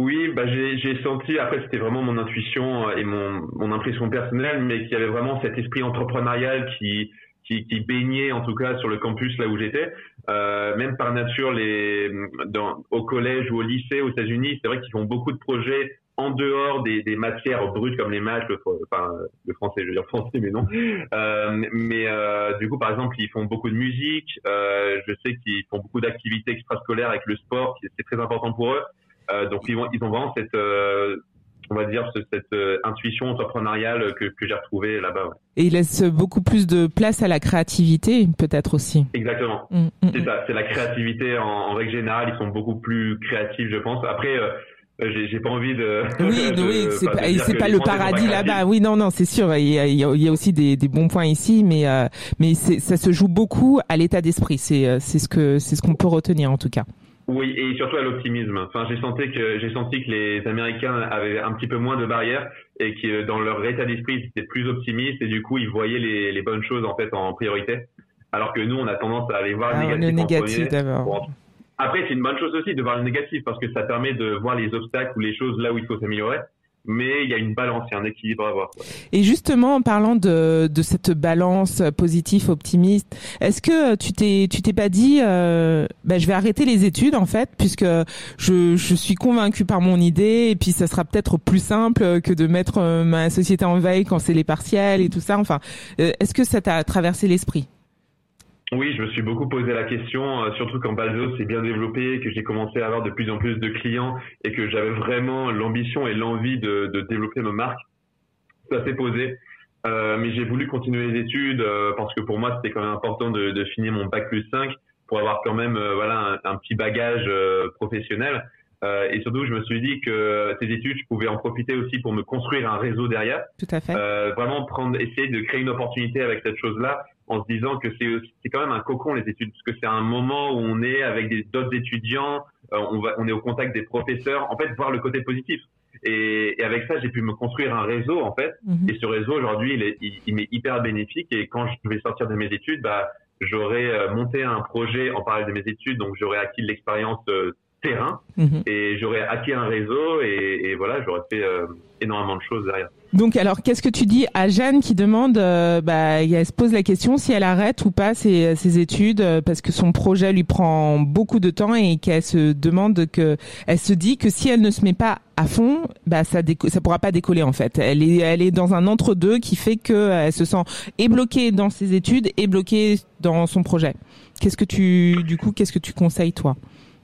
Oui, bah j'ai senti, après c'était vraiment mon intuition euh, et mon, mon impression personnelle, mais qu'il y avait vraiment cet esprit entrepreneurial qui, qui, qui baignait en tout cas sur le campus là où j'étais. Euh, même par nature, les, dans, au collège ou au lycée aux États-Unis, c'est vrai qu'ils font beaucoup de projets en dehors des, des matières brutes comme les maths, le, enfin le français, je veux dire français, mais non. Euh, mais euh, du coup, par exemple, ils font beaucoup de musique. Euh, je sais qu'ils font beaucoup d'activités extrascolaires avec le sport, c'est très important pour eux. Euh, donc ils, ils, ont vraiment cette, euh, on va dire, cette euh, intuition entrepreneuriale que, que j'ai retrouvée là-bas. Et ils laissent beaucoup plus de place à la créativité, peut-être aussi. Exactement. Mm, mm, c'est mm. ça, c'est la créativité en, en, règle générale. Ils sont beaucoup plus créatifs, je pense. Après. j'ai pas envie de. Oui, oui, c'est pas, c'est pas le paradis là-bas. Oui, non, non, c'est sûr. Il y, a, il y a, aussi des, des, bons points ici, mais euh, mais ça se joue beaucoup à l'état d'esprit. C'est c'est ce que c'est ce qu'on peut retenir en tout cas. Oui, et surtout à l'optimisme. Enfin, j'ai senti que j'ai senti que les Américains avaient un petit peu moins de barrières et que dans leur état d'esprit, ils étaient plus optimistes et du coup, ils voyaient les, les, bonnes choses en fait en priorité. Alors que nous, on a tendance à aller voir ah, le négatif d'abord. Après, c'est une bonne chose aussi de voir le négatif parce que ça permet de voir les obstacles ou les choses là où il faut s'améliorer mais il y a une balance, il y a un équilibre à avoir. Et justement, en parlant de, de cette balance positif, optimiste, est-ce que tu t'es tu t'es pas dit, euh, bah, je vais arrêter les études en fait, puisque je, je suis convaincu par mon idée, et puis ça sera peut-être plus simple que de mettre euh, ma société en veille quand c'est les partiels et tout ça. Enfin, euh, est-ce que ça t'a traversé l'esprit? Oui, je me suis beaucoup posé la question, euh, surtout quand Balzo s'est bien développé, que j'ai commencé à avoir de plus en plus de clients et que j'avais vraiment l'ambition et l'envie de, de, développer ma marque. ça s'est posé. Euh, mais j'ai voulu continuer les études euh, parce que pour moi c'était quand même important de, de, finir mon bac plus 5 pour avoir quand même euh, voilà un, un, petit bagage professionnel. et surtout, je me suis dit que ces études, je pouvais en profiter aussi pour me construire un réseau derrière. Tout à fait. vraiment prendre, essayer de créer une opportunité avec cette chose-là en se disant que c'est c'est quand même un cocon les études parce que c'est un moment où on est avec des d'autres étudiants, on va on est au contact des professeurs. En fait, voir le côté positif. Et, et, avec ça, j'ai pu me construire un réseau en fait. Mhm. Et ce réseau aujourd'hui, il, est, il, m'est hyper bénéfique. Et quand je vais sortir de mes études, bah, j'aurai euh, monté un projet en parallèle de mes études, donc j'aurais acquis de l'expérience euh, terrain mhm. et j'aurais acquis un réseau et, et voilà, j'aurais fait euh, énormément de choses derrière. Donc alors, qu'est-ce que tu dis à Jeanne qui demande, euh, bah, elle se pose la question si elle arrête ou pas ses, ses études parce que son projet lui prend beaucoup de temps et qu'elle se demande que, elle se dit que si elle ne se met pas à fond, bah ça ça pourra pas décoller en fait. Elle est elle est dans un entre deux qui fait que elle se sent et bloquée dans ses études et bloquée dans son projet. Qu'est-ce que tu du coup qu'est-ce que tu conseilles toi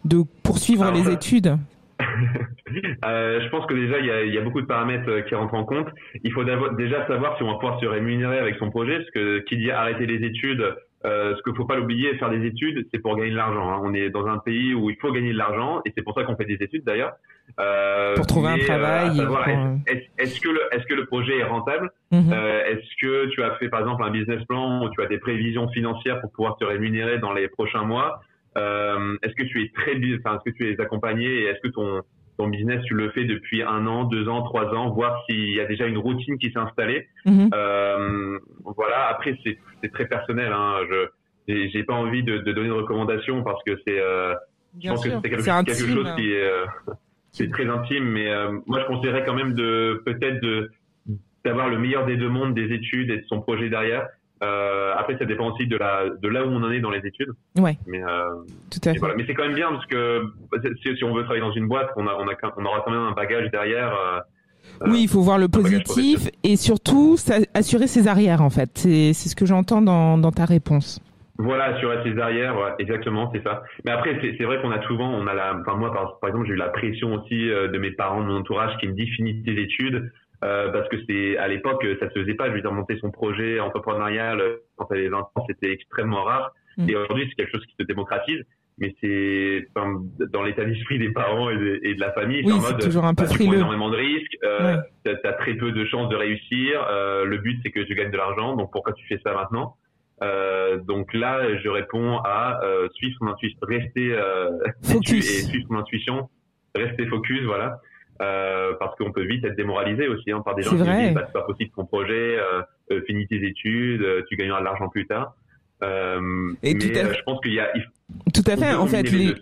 de poursuivre les études? euh, je pense que déjà il y a, y a, beaucoup de paramètres euh, qui rentrent en compte. Il faut déjà savoir si on va pouvoir se rémunérer avec son projet, parce que qui dit arrêter les études, euh, ce qu'il faut pas l'oublier, faire des études, c'est pour gagner de l'argent. Hein. On est dans un pays où il faut gagner de l'argent, et c'est pour ça qu'on fait des études d'ailleurs. Euh, pour trouver un travail. Euh, est-ce que le est-ce que le projet est rentable? Mhm. Est-ce que tu as fait par exemple un business plan où tu as des prévisions financières pour pouvoir te rémunérer dans les prochains mois? Euh, est-ce que tu es très, enfin, est-ce que tu es accompagné et est-ce que ton ton business tu le fais depuis un an, deux ans, trois ans, voir s'il y a déjà une routine qui s'est installée. Mhm. Euh, voilà. Après c'est c'est très personnel. Hein. Je j'ai pas envie de, de, donner une recommandation parce que c'est euh, je pense que c'est quelque, quelque, chose qui est euh, c'est très intime. Mais euh, moi je conseillerais quand même de peut-être de d'avoir le meilleur des deux mondes des études et de son projet derrière euh, après, ça dépend aussi de, la, de là où on en est dans les études. Ouais. Mais, euh, Tout à fait. Voilà. Mais c'est quand même bien parce que si, si, on veut travailler dans une boîte, on, a, on, a, on aura quand même un bagage derrière. Euh, oui, il faut voir le positif et surtout assurer ses arrières en fait. C'est ce que j'entends dans, dans ta réponse. Voilà, assurer ses arrières, ouais, exactement, c'est ça. Mais après, c'est vrai qu'on a souvent, on a la, enfin moi par, par exemple, j'ai eu la pression aussi euh, de mes parents, de mon entourage, qui me dit finis tes études. Euh, parce que c'est à l'époque ça se faisait pas. Je veux dire monter son projet entrepreneurial quand elle avait 20 ans, c'était extrêmement rare. Mm. Et aujourd'hui, c'est quelque chose qui se démocratise. Mais c'est dans l'état d'esprit des parents et de, et de la famille, oui, c'est toujours un peu bah, frileux. énormément de risques. Euh, ouais. T'as très peu de chances de réussir. Euh, le but c'est que tu gagnes de l'argent. Donc pourquoi tu fais ça maintenant? Euh, donc là, je réponds à euh, suivre son intuition, rester euh, et suivre son intuition, rester focus, voilà. Euh, parce qu'on peut vite être démoralisé aussi hein, par des gens qui disent bah, c'est pas possible ton projet, euh, euh, finis tes études, euh, tu gagneras de l'argent plus tard. Euh, et mais je pense qu'il y a tout à fait. En fait, les,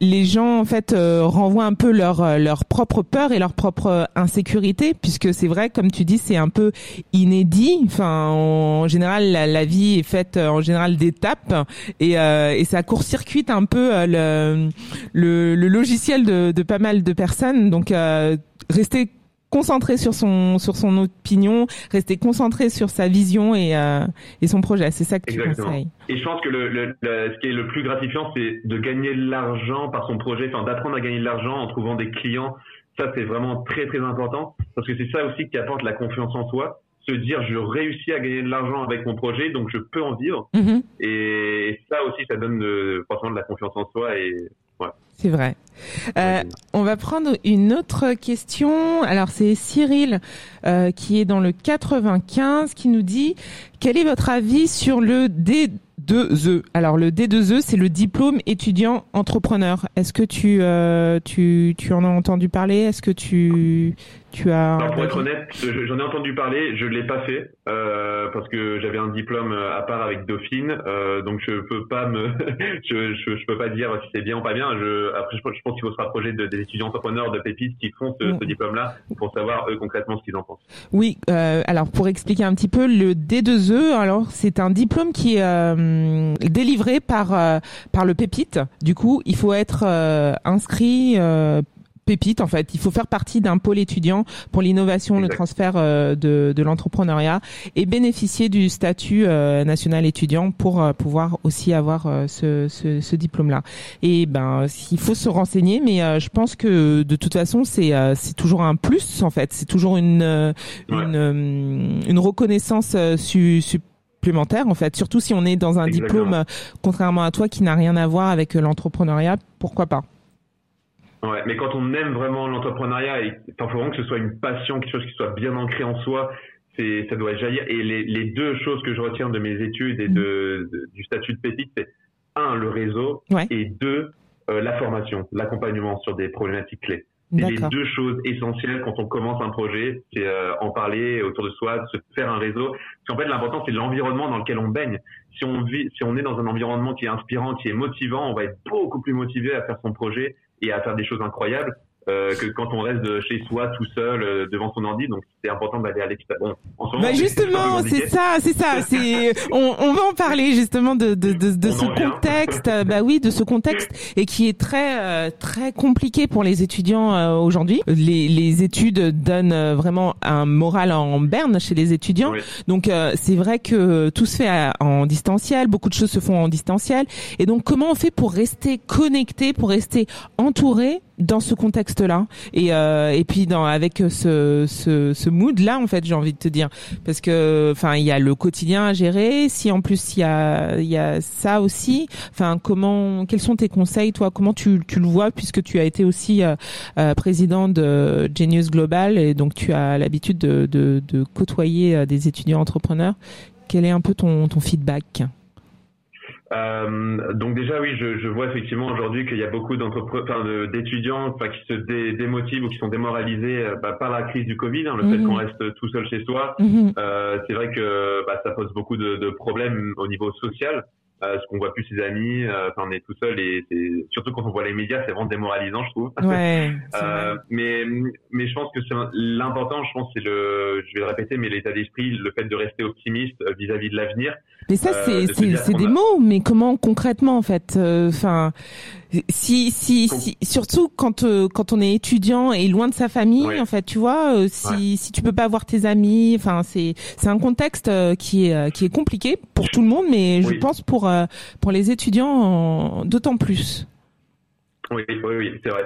les, gens en fait euh, renvoient un peu leur euh, leur propre peur et leur propre euh, insécurité, puisque c'est vrai, comme tu dis, c'est un peu inédit. Enfin, en général, la, vie est faite en général d'étapes et et ça court-circuite un peu le, le, le logiciel de, de pas mal de personnes. Donc rester concentré sur son sur son opinion, rester concentré sur sa vision et euh, et son projet. C'est ça que tu conseilles. Et je pense que le, le, ce qui est le plus gratifiant, c'est de gagner de l'argent par son projet, enfin d'apprendre à gagner de l'argent en trouvant des clients. Ça, c'est vraiment très très important parce que c'est ça aussi qui apporte la confiance en soi. Se dire, je réussis à gagner de l'argent avec mon projet, donc je peux en vivre. Mm-hmm. Et ça aussi, ça donne de, forcément de la confiance en soi et ouais. C'est vrai. Euh, on va prendre une autre question. Alors c'est Cyril euh, qui est dans le 95 qui nous dit quel est votre avis sur le D2E Alors le D2E c'est le diplôme étudiant entrepreneur. Est-ce que tu, euh, tu tu en as entendu parler? Est-ce que tu tu as pour être honnête, j'en ai entendu parler, je l'ai pas fait euh, parce que j'avais un diplôme à part avec Dauphine, euh, donc je peux pas me, je, je, je peux pas dire si c'est bien ou pas bien. Je, après, je, pense qu'il faut se rapprocher de, des étudiants entrepreneurs de Pépites qui font ce, ce diplôme-là pour savoir eux concrètement ce qu'ils en pensent. Oui, euh, alors pour expliquer un petit peu le D2E, alors c'est un diplôme qui est euh, délivré par euh, par le Pépite. Du coup, il faut être euh, inscrit pépite en fait. Il faut faire partie d'un pôle étudiant pour l'innovation, le transfert euh, de, de l'entrepreneuriat et bénéficier du statut euh, national étudiant pour euh, pouvoir aussi avoir ce, ce, ce diplôme-là. Et ben, il faut se renseigner, mais je pense que de toute façon, c'est c'est toujours un plus en fait. C'est toujours une une, une reconnaissance su, supplémentaire en fait. Surtout si on est dans un diplôme, contrairement à toi, qui n'a rien à voir avec l'entrepreneuriat. Pourquoi pas? Ouais, mais quand on aime vraiment l'entrepreneuriat, il faut vraiment que ce soit une passion, quelque chose qui soit bien ancré en soi, c'est, ça doit jaillir. Et les, les, deux choses que je retiens de mes études et de, du statut de pépite, c'est un, le réseau, et deux, euh, la formation, l'accompagnement sur des problématiques clés. C'est les deux choses essentielles quand on commence un projet, c'est euh, en parler autour de soi, se faire un réseau. Parce qu'en fait, l'important, c'est l'environnement dans lequel on baigne. Si on vit, si on est dans un environnement qui est inspirant, qui est motivant, on va être beaucoup plus motivé à faire son projet et à faire des choses incroyables euh, que quand on reste chez soi tout seul euh, devant son ordi. Donc c'est important d'aller à. Bon, bah justement, c'est ça, c'est ça. C'est on, on va en parler justement de de de, de ce contexte. bah oui, de ce contexte et qui est très euh, très compliqué pour les étudiants euh, aujourd'hui. Les les études donnent vraiment un moral en berne chez les étudiants. Donc c'est vrai que tout se fait en distanciel. Beaucoup de choses se font en distanciel. Et donc comment on fait pour rester connecté, pour rester entouré dans ce contexte-là. Et euh, et puis dans avec ce ce, ce mood là en fait j'ai envie de te dire. Parce que enfin il y a le quotidien à gérer. Si en plus il y a il y a ça aussi. Enfin comment quels sont tes conseils toi? Comment tu tu le vois? Puisque tu as été aussi euh, euh président de Genius Global et donc tu as l'habitude de, de de côtoyer euh, des étudiants entrepreneurs. Quel est un peu ton ton feedback? Euh, donc déjà oui, je, je vois effectivement aujourd'hui qu'il y a beaucoup d'entrepreneurs, d'étudiants, enfin, qui se dé démotivent ou qui sont démoralisés euh, bah, par la crise du Covid, hein, le fait mhm. qu'on reste tout seul chez soi. Mhm. Euh, c'est vrai que bah, ça pose beaucoup de, de, problèmes au niveau social. Euh, parce qu'on voit plus ses amis, euh, enfin on est tout seul et c'est surtout quand on voit les médias, c'est vraiment démoralisant, je trouve. Ouais, euh, mais mais je pense que l'important, je pense c'est le, je vais le répéter, mais l'état d'esprit, le fait de rester optimiste euh, vis-à-vis de l'avenir. Mais ça c'est c'est des mots, mais comment concrètement en fait, enfin si, si, si, surtout quand euh, quand on est étudiant et loin de sa famille, en fait, tu vois, euh, si si tu peux pas voir tes amis, enfin c'est c'est un contexte euh, qui est qui est compliqué pour tout le monde, mais je pense pour pour les étudiants d'autant plus. Oui, oui, oui, c'est vrai.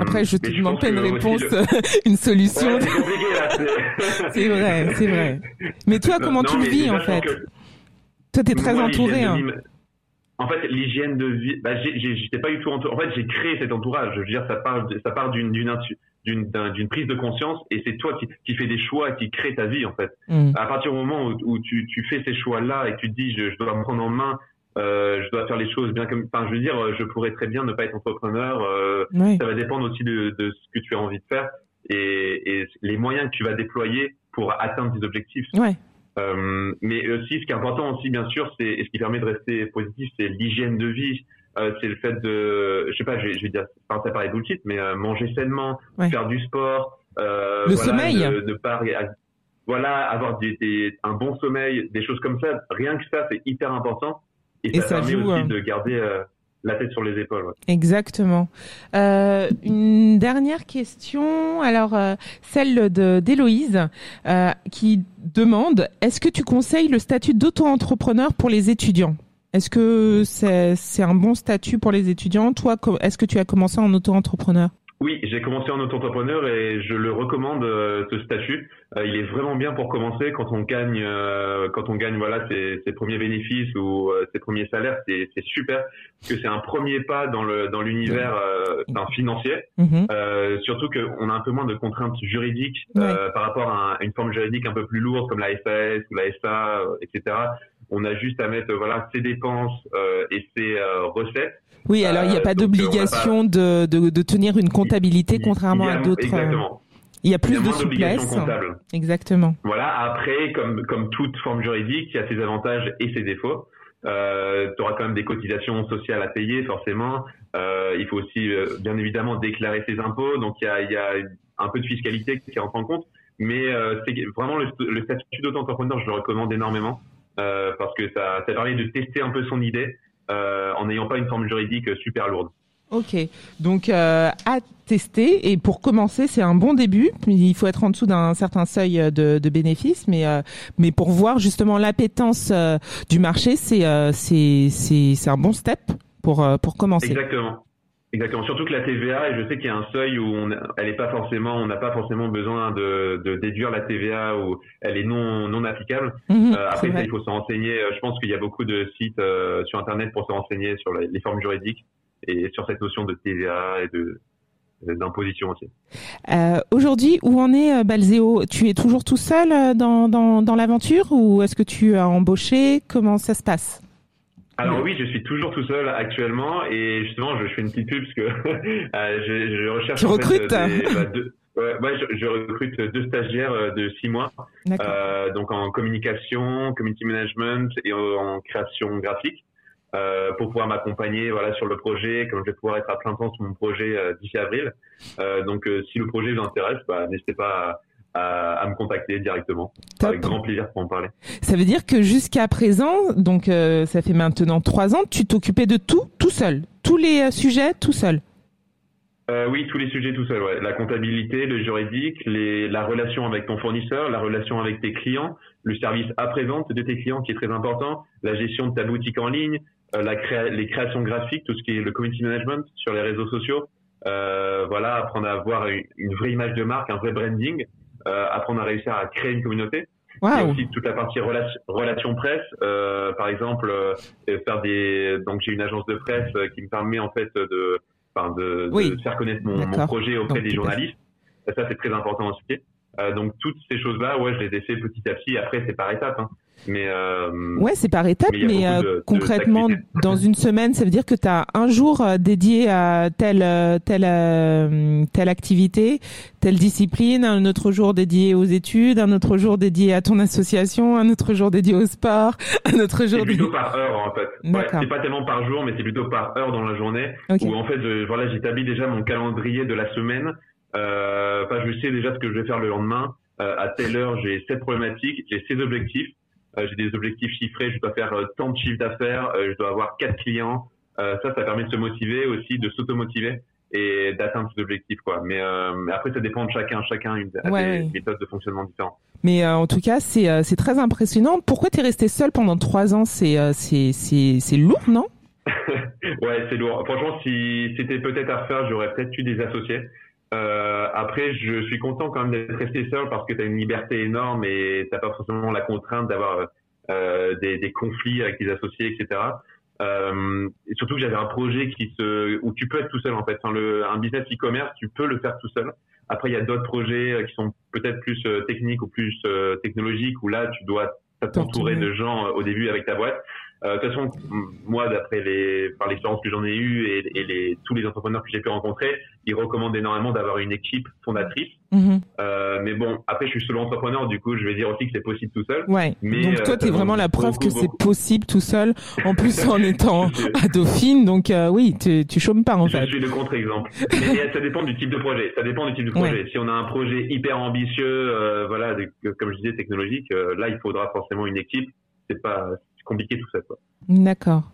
Après, je te demande pas une réponse, une solution. c'est vrai, c'est vrai. Mais toi, comment tu le vis en fait? Toi, t'es très entouré. Hein. En fait, l'hygiène de vie, bah, j'étais pas du tout entouré. En fait, j'ai créé cet entourage. Je veux dire, ça part, ça part d'une d'une d'une prise de conscience et c'est toi qui, qui fais des choix qui crée ta vie en fait. Mm. À partir du moment où, où tu, tu, fais ces choix-là et tu te dis je, je, dois me prendre en main, euh, je dois faire les choses bien comme. Enfin, je veux dire, je pourrais très bien ne pas être entrepreneur. Euh, Ça va dépendre aussi de, de, ce que tu as envie de faire et, et les moyens que tu vas déployer pour atteindre tes objectifs. Ouais. Euh, mais aussi, ce qui est important aussi, bien sûr, c'est et ce qui permet de rester positif, c'est l'hygiène de vie. Euh, c'est le fait de, je sais pas, je vais, je vais dire, enfin, ça paraît bullshit, mais euh, manger sainement, faire du sport, euh, le voilà, sommeil, de, de pas, voilà, avoir des, des, un bon sommeil, des choses comme ça. Rien que ça, c'est hyper important et, ça, permet aussi hein. de garder euh, la tête sur les épaules. Ouais. Exactement. Euh, une dernière question, alors euh, celle d'Héloïse, euh, qui demande est-ce que tu conseilles le statut d'auto-entrepreneur pour les étudiants? Est-ce que c'est c'est un bon statut pour les étudiants? Toi, est-ce que tu as commencé en auto-entrepreneur? Oui, j'ai commencé en auto-entrepreneur et je le recommande euh, ce statut. Euh, il est vraiment bien pour commencer quand on gagne, euh, quand on gagne voilà ses, ses premiers bénéfices ou ses premiers salaires, c'est, c'est super parce que c'est un premier pas dans le dans l'univers financier. Mhm. surtout qu'on a un peu moins de contraintes juridiques par rapport à, une forme juridique un peu plus lourde comme la SAS ou la SA, etc. On a juste à mettre voilà ses dépenses et ses recettes oui, alors il n'y a pas euh, d'obligation de, de, de, tenir une comptabilité contrairement à d'autres. Euh, exactement. Il y a plus de souplesse. Exactement. Voilà. Après, comme comme toute forme juridique, il y a ses avantages et ses défauts. Euh, tu auras quand même des cotisations sociales à payer, forcément. Euh, il faut aussi, euh, bien évidemment, déclarer ses impôts. Donc, il y a, il y a un peu de fiscalité qui rentre en compte. Mais euh, c'est vraiment le, le statut d'auto-entrepreneur, je le recommande énormément parce que ça, ça permet de tester un peu son idée euh, en n'ayant pas une forme juridique super lourde. Ok, donc à tester et pour commencer, c'est un bon début. Il faut être en dessous d'un certain seuil de, de bénéfices, mais mais pour voir justement l'appétence du marché, c'est c'est c'est un bon step pour pour commencer. Exactement. Exactement. Surtout que la TVA, et je sais qu'il y a un seuil où on, elle est pas forcément, on n'a pas forcément besoin de, de, déduire la TVA ou elle est non non applicable. Euh, après, il faut se renseigner. Euh, je pense qu'il y a beaucoup de sites euh, sur internet pour se renseigner sur les, formes juridiques et sur cette notion de TVA et de d'imposition aussi. Euh, Aujourd'hui, où en est Balzeo Tu es toujours tout seul dans, dans, dans l'aventure ou est-ce que tu as embauché? Comment ça se passe? Alors oui, je suis toujours tout seul actuellement et justement, je, fais une petite pub parce que euh, je, je, recherche. Tu recrutes bah, deux, ouais, je, je, recrute deux stagiaires euh, de six mois, euh, donc en communication, community management et en création graphique, euh, pour pouvoir m'accompagner voilà sur le projet, comme je vais pouvoir être à plein temps sur mon projet euh, d'ici avril. donc si le projet vous intéresse, bah, n'hésitez pas à à, me contacter directement. Avec grand plaisir pour en parler. Ça veut dire que jusqu'à présent, donc euh, ça fait maintenant trois ans, tu t'occupais de tout, tout seul, tous les euh, sujets, tout seul. Euh, oui, tous les sujets tout seul. Ouais. La comptabilité, le juridique, les, la relation avec ton fournisseur, la relation avec tes clients, le service à présent de tes clients qui est très important, la gestion de ta boutique en ligne, euh, la créa les créations graphiques, tout ce qui est le community management sur les réseaux sociaux. Euh, voilà, apprendre à avoir une, une, vraie image de marque, un vrai branding apprendre à réussir à créer une communauté. Y a aussi toute la partie relation, relation presse, euh, par exemple, euh, faire des. Donc j'ai une agence de presse euh, qui me permet en fait de, enfin de, de faire connaître mon, mon projet auprès des journalistes. Ça c'est très important aussi. Euh, donc toutes ces choses-là, ouais, je les ai fait petit à petit. Après c'est par étapes. Hein. Mais euh, ouais, c'est par étapes, mais, euh, concrètement, dans une semaine, ça veut dire que tu as un jour euh, dédié à telle telle telle activité, telle discipline, un autre jour dédié aux études, un autre jour dédié à ton association, un autre jour dédié au sport, un autre jour. C'est plutôt par heure en fait. Ouais, c'est pas tellement par jour, mais c'est plutôt par heure dans la journée. Où en fait, je, voilà, j'établis déjà mon calendrier de la semaine. Enfin, je sais déjà ce que je vais faire le lendemain. à telle heure, j'ai cette problématique, j'ai ces objectifs. Euh, j'ai des objectifs chiffrés, je dois faire euh, tant de chiffre d'affaires, euh, je dois avoir quatre clients. ça, ça permet de se motiver aussi, de s'automotiver et d'atteindre ces objectifs quoi. Mais, après ça dépend de chacun, chacun a des méthodes de fonctionnement différentes. Mais en tout cas, c'est c'est très impressionnant. Pourquoi tu es resté seul pendant trois ans? C'est c'est c'est c'est lourd, non? Ouais, c'est lourd. Franchement, si c'était peut-être à refaire, j'aurais peut-être eu des associés. Euh, après, je suis content quand même d'être resté seul parce que tu as une liberté énorme et t'as pas forcément la contrainte d'avoir euh, des, des, conflits avec tes associés, etc. Euh, et surtout que j'avais un projet qui se, où tu peux être tout seul en fait. Enfin, le, un business e-commerce, tu peux le faire tout seul. Après, il y a d'autres projets euh, qui sont peut-être plus euh, techniques ou plus euh, technologiques où là, tu dois t'entourer de gens au début avec ta boîte. Euh, de toute façon, moi, d'après les, par l'expérience que j'en ai eue et, et les, tous les entrepreneurs que j'ai pu rencontrer, ils recommandent énormément d'avoir une équipe fondatrice. Mhm. Euh, mais bon, après, je suis solo entrepreneur, du coup, je vais dire aussi que c'est possible tout seul. Ouais. Mais, donc toi, euh, tu es vraiment la preuve que c'est possible tout seul, en plus en étant à Dauphine. Donc euh, oui, tu, tu chômes pas en je fait. Je suis le contre-exemple. mais ça dépend du type de projet. Ça dépend du type de projet. Si on a un projet hyper ambitieux, voilà, comme je disais, technologique, là, il faudra forcément une équipe. C'est pas compliqué tout ça. Quoi. D'accord.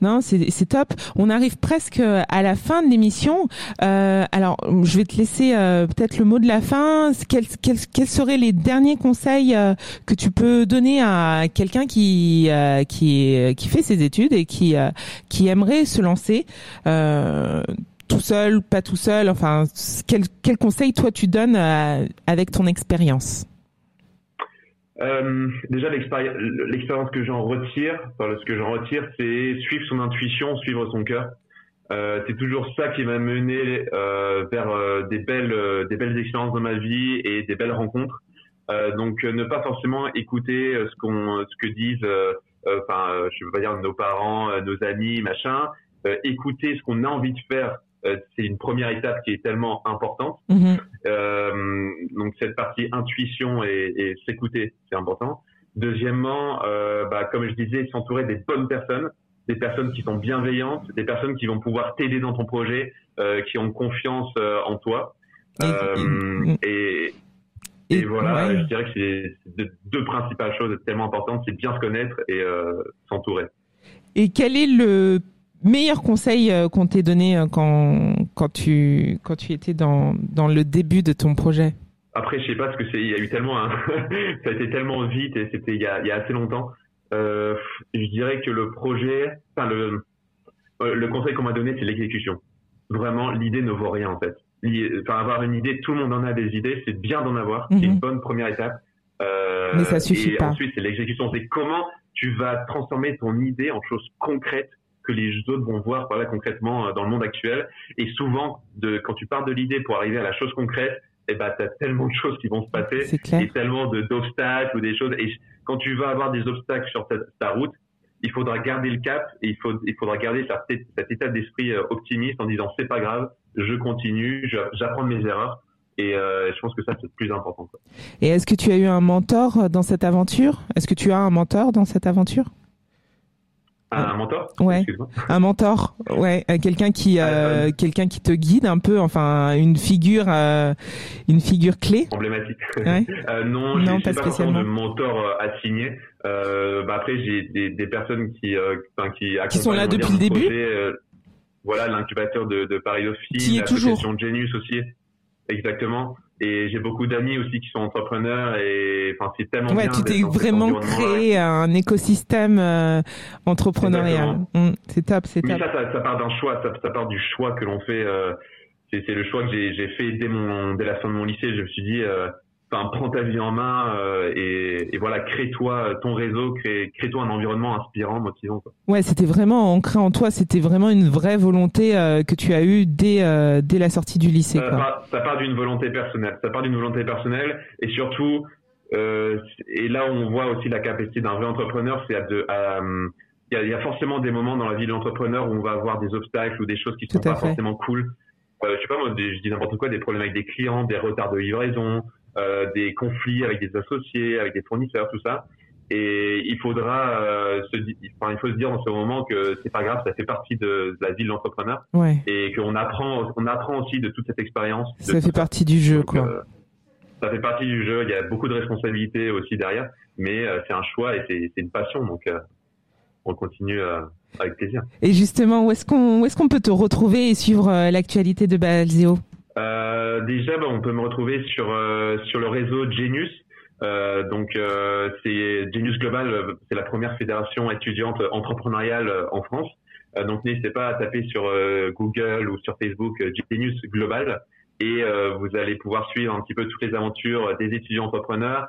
Non, c'est top. On arrive presque à la fin de l'émission. Euh, alors, je vais te laisser euh, peut-être le mot de la fin. Quels, quels, quels seraient les derniers conseils euh, que tu peux donner à quelqu'un qui euh, qui qui fait ses études et qui qui aimerait se lancer tout seul, pas tout seul? Enfin, quel quel conseil toi tu donnes avec ton expérience? Euh, déjà, l'expérience que j'en retire, enfin, ce que j'en retire, c'est suivre son intuition, suivre son cœur. Euh, c'est toujours ça qui m'a mené euh, vers euh, des belles, euh, des belles expériences dans ma vie et des belles rencontres. donc, ne pas forcément écouter ce qu'on, ce que disent, enfin, je veux pas dire nos parents, nos amis, machin. écouter ce qu'on a envie de faire c'est une première étape qui est tellement importante. Mhm. Euh, donc cette partie intuition et, et s'écouter, c'est important. Deuxièmement, euh, bah, comme je disais, s'entourer des bonnes personnes, des personnes qui sont bienveillantes, des personnes qui vont pouvoir t'aider dans ton projet, euh, qui ont confiance en toi. Et, et, voilà, je dirais que c'est deux, deux, principales choses tellement importantes, c'est bien se connaître et s'entourer. Et quel est le meilleur conseil qu'on t'ait donné quand, quand, tu, quand tu étais dans, dans le début de ton projet Après, je sais pas, parce que c'est, il y a eu tellement, hein, ça a été tellement vite et c'était il y a, il y a assez longtemps. Euh, je dirais que le projet, enfin le, le conseil qu'on m'a donné, c'est l'exécution. Vraiment, l'idée ne vaut rien en fait. Enfin, avoir une idée, tout le monde en a des idées, c'est bien d'en avoir, c'est une mhm. bonne première étape. Euh, Mais ça suffit et Ensuite, c'est l'exécution. C'est comment tu vas transformer ton idée en choses concrètes que les autres vont voir voilà, concrètement euh, dans le monde actuel. Et souvent, de, quand tu pars de l'idée pour arriver à la chose concrète, eh ben, tu as tellement de choses qui vont se passer et tellement d'obstacles ou des choses. Et quand tu vas avoir des obstacles sur ta, route, il faudra garder le cap et il, faut, il faudra garder cet, état d'esprit euh, optimiste en disant c'est pas grave, je continue, j'apprends mes erreurs. Et euh, je pense que ça, c'est le plus important. Et est-ce que tu as eu un mentor dans cette aventure? Est-ce que tu as un mentor dans cette aventure? Un mentor Ouais. Un mentor, ouais, euh, quelqu'un qui, euh, quelqu'un qui te guide un peu, enfin une figure, euh, une figure clé. Emblématique. Ouais. euh, non, non pas, pas spécialement de mentor assigné. Euh, bah après, j'ai des, des personnes qui, enfin, qui, qui sont là depuis le début. voilà, l'incubateur de, de Paris Dauphine, qui est toujours. Genius aussi, exactement. Et j'ai beaucoup d'amis aussi qui sont entrepreneurs et enfin c'est tellement ouais, tu t'es vraiment créé un écosystème euh, entrepreneurial. Mmh, c'est top, c'est top. Mais ça, ça, ça, part d'un choix, ça, ça, part du choix que l'on fait. Euh, c'est le choix que j'ai fait dès mon dès la fin de mon lycée. Je me suis dit euh, enfin, prends ta vie en main euh, et, et, voilà, crée-toi ton réseau, crée, crée-toi un environnement inspirant, motivant. Quoi. Ouais, c'était vraiment ancré en toi, c'était vraiment une vraie volonté euh, que tu as eue dès, euh, dès la sortie du lycée. Ça, quoi. Part, ça part d'une volonté personnelle, ça part d'une volonté personnelle et surtout, et là on voit aussi la capacité d'un vrai entrepreneur, c'est de il y, a, y, a, forcément des moments dans la vie de l'entrepreneur où on va avoir des obstacles ou des choses qui sont pas forcément cool. Euh, je sais pas moi, je dis n'importe quoi, des problèmes avec des clients, des retards de livraison, euh, des conflits avec des associés, avec des fournisseurs, tout ça. Et il faudra euh, se, enfin, il faut se dire en ce moment que c'est pas grave, ça fait partie de, la vie de l'entrepreneur ouais. et qu'on apprend, on apprend aussi de toute cette expérience. Ça fait partie du jeu, quoi. Euh, ça fait partie du jeu. Il y a beaucoup de responsabilités aussi derrière, mais euh, c'est un choix et c'est une passion, donc euh, on continue avec plaisir. Et justement, où est-ce qu'on, est-ce qu'on peut te retrouver et suivre l'actualité de Balzeo euh, déjà, bah, on peut me retrouver sur euh, sur le réseau Genius. Euh, donc euh, c'est Genius Global, c'est la première fédération étudiante entrepreneuriale en France. donc n'hésitez pas à taper sur Google ou sur Facebook Genius Global et vous allez pouvoir suivre un petit peu toutes les aventures des étudiants entrepreneurs.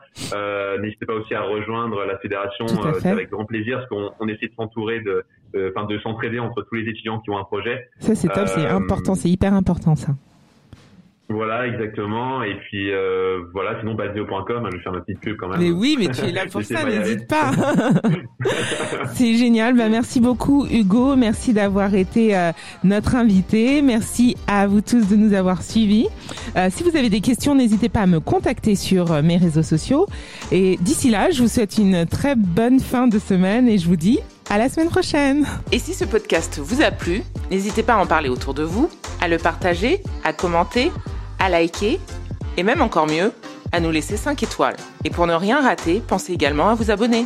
N'hésitez pas aussi à rejoindre la fédération avec grand plaisir parce qu'on on essaie de s'entourer de, enfin de s'entraider entre tous les étudiants qui ont un projet. Ça c'est top, c'est important, c'est hyper important ça. Voilà, exactement. Et puis euh, voilà, sinon basio.com, je vais faire ma petite pub quand même. Mais oui, mais tu es là pour ça, n'hésite pas. C'est génial. Bah, merci beaucoup Hugo, merci d'avoir été euh, notre invité. Merci à vous tous de nous avoir suivis. Euh, si vous avez des questions, n'hésitez pas à me contacter sur euh, mes réseaux sociaux. Et d'ici là, je vous souhaite une très bonne fin de semaine et je vous dis à la semaine prochaine. Et si ce podcast vous a plu, n'hésitez pas à en parler autour de vous, à le partager, à commenter à liker et même encore mieux, à nous laisser 5 étoiles. Et pour ne rien rater, pensez également à vous abonner.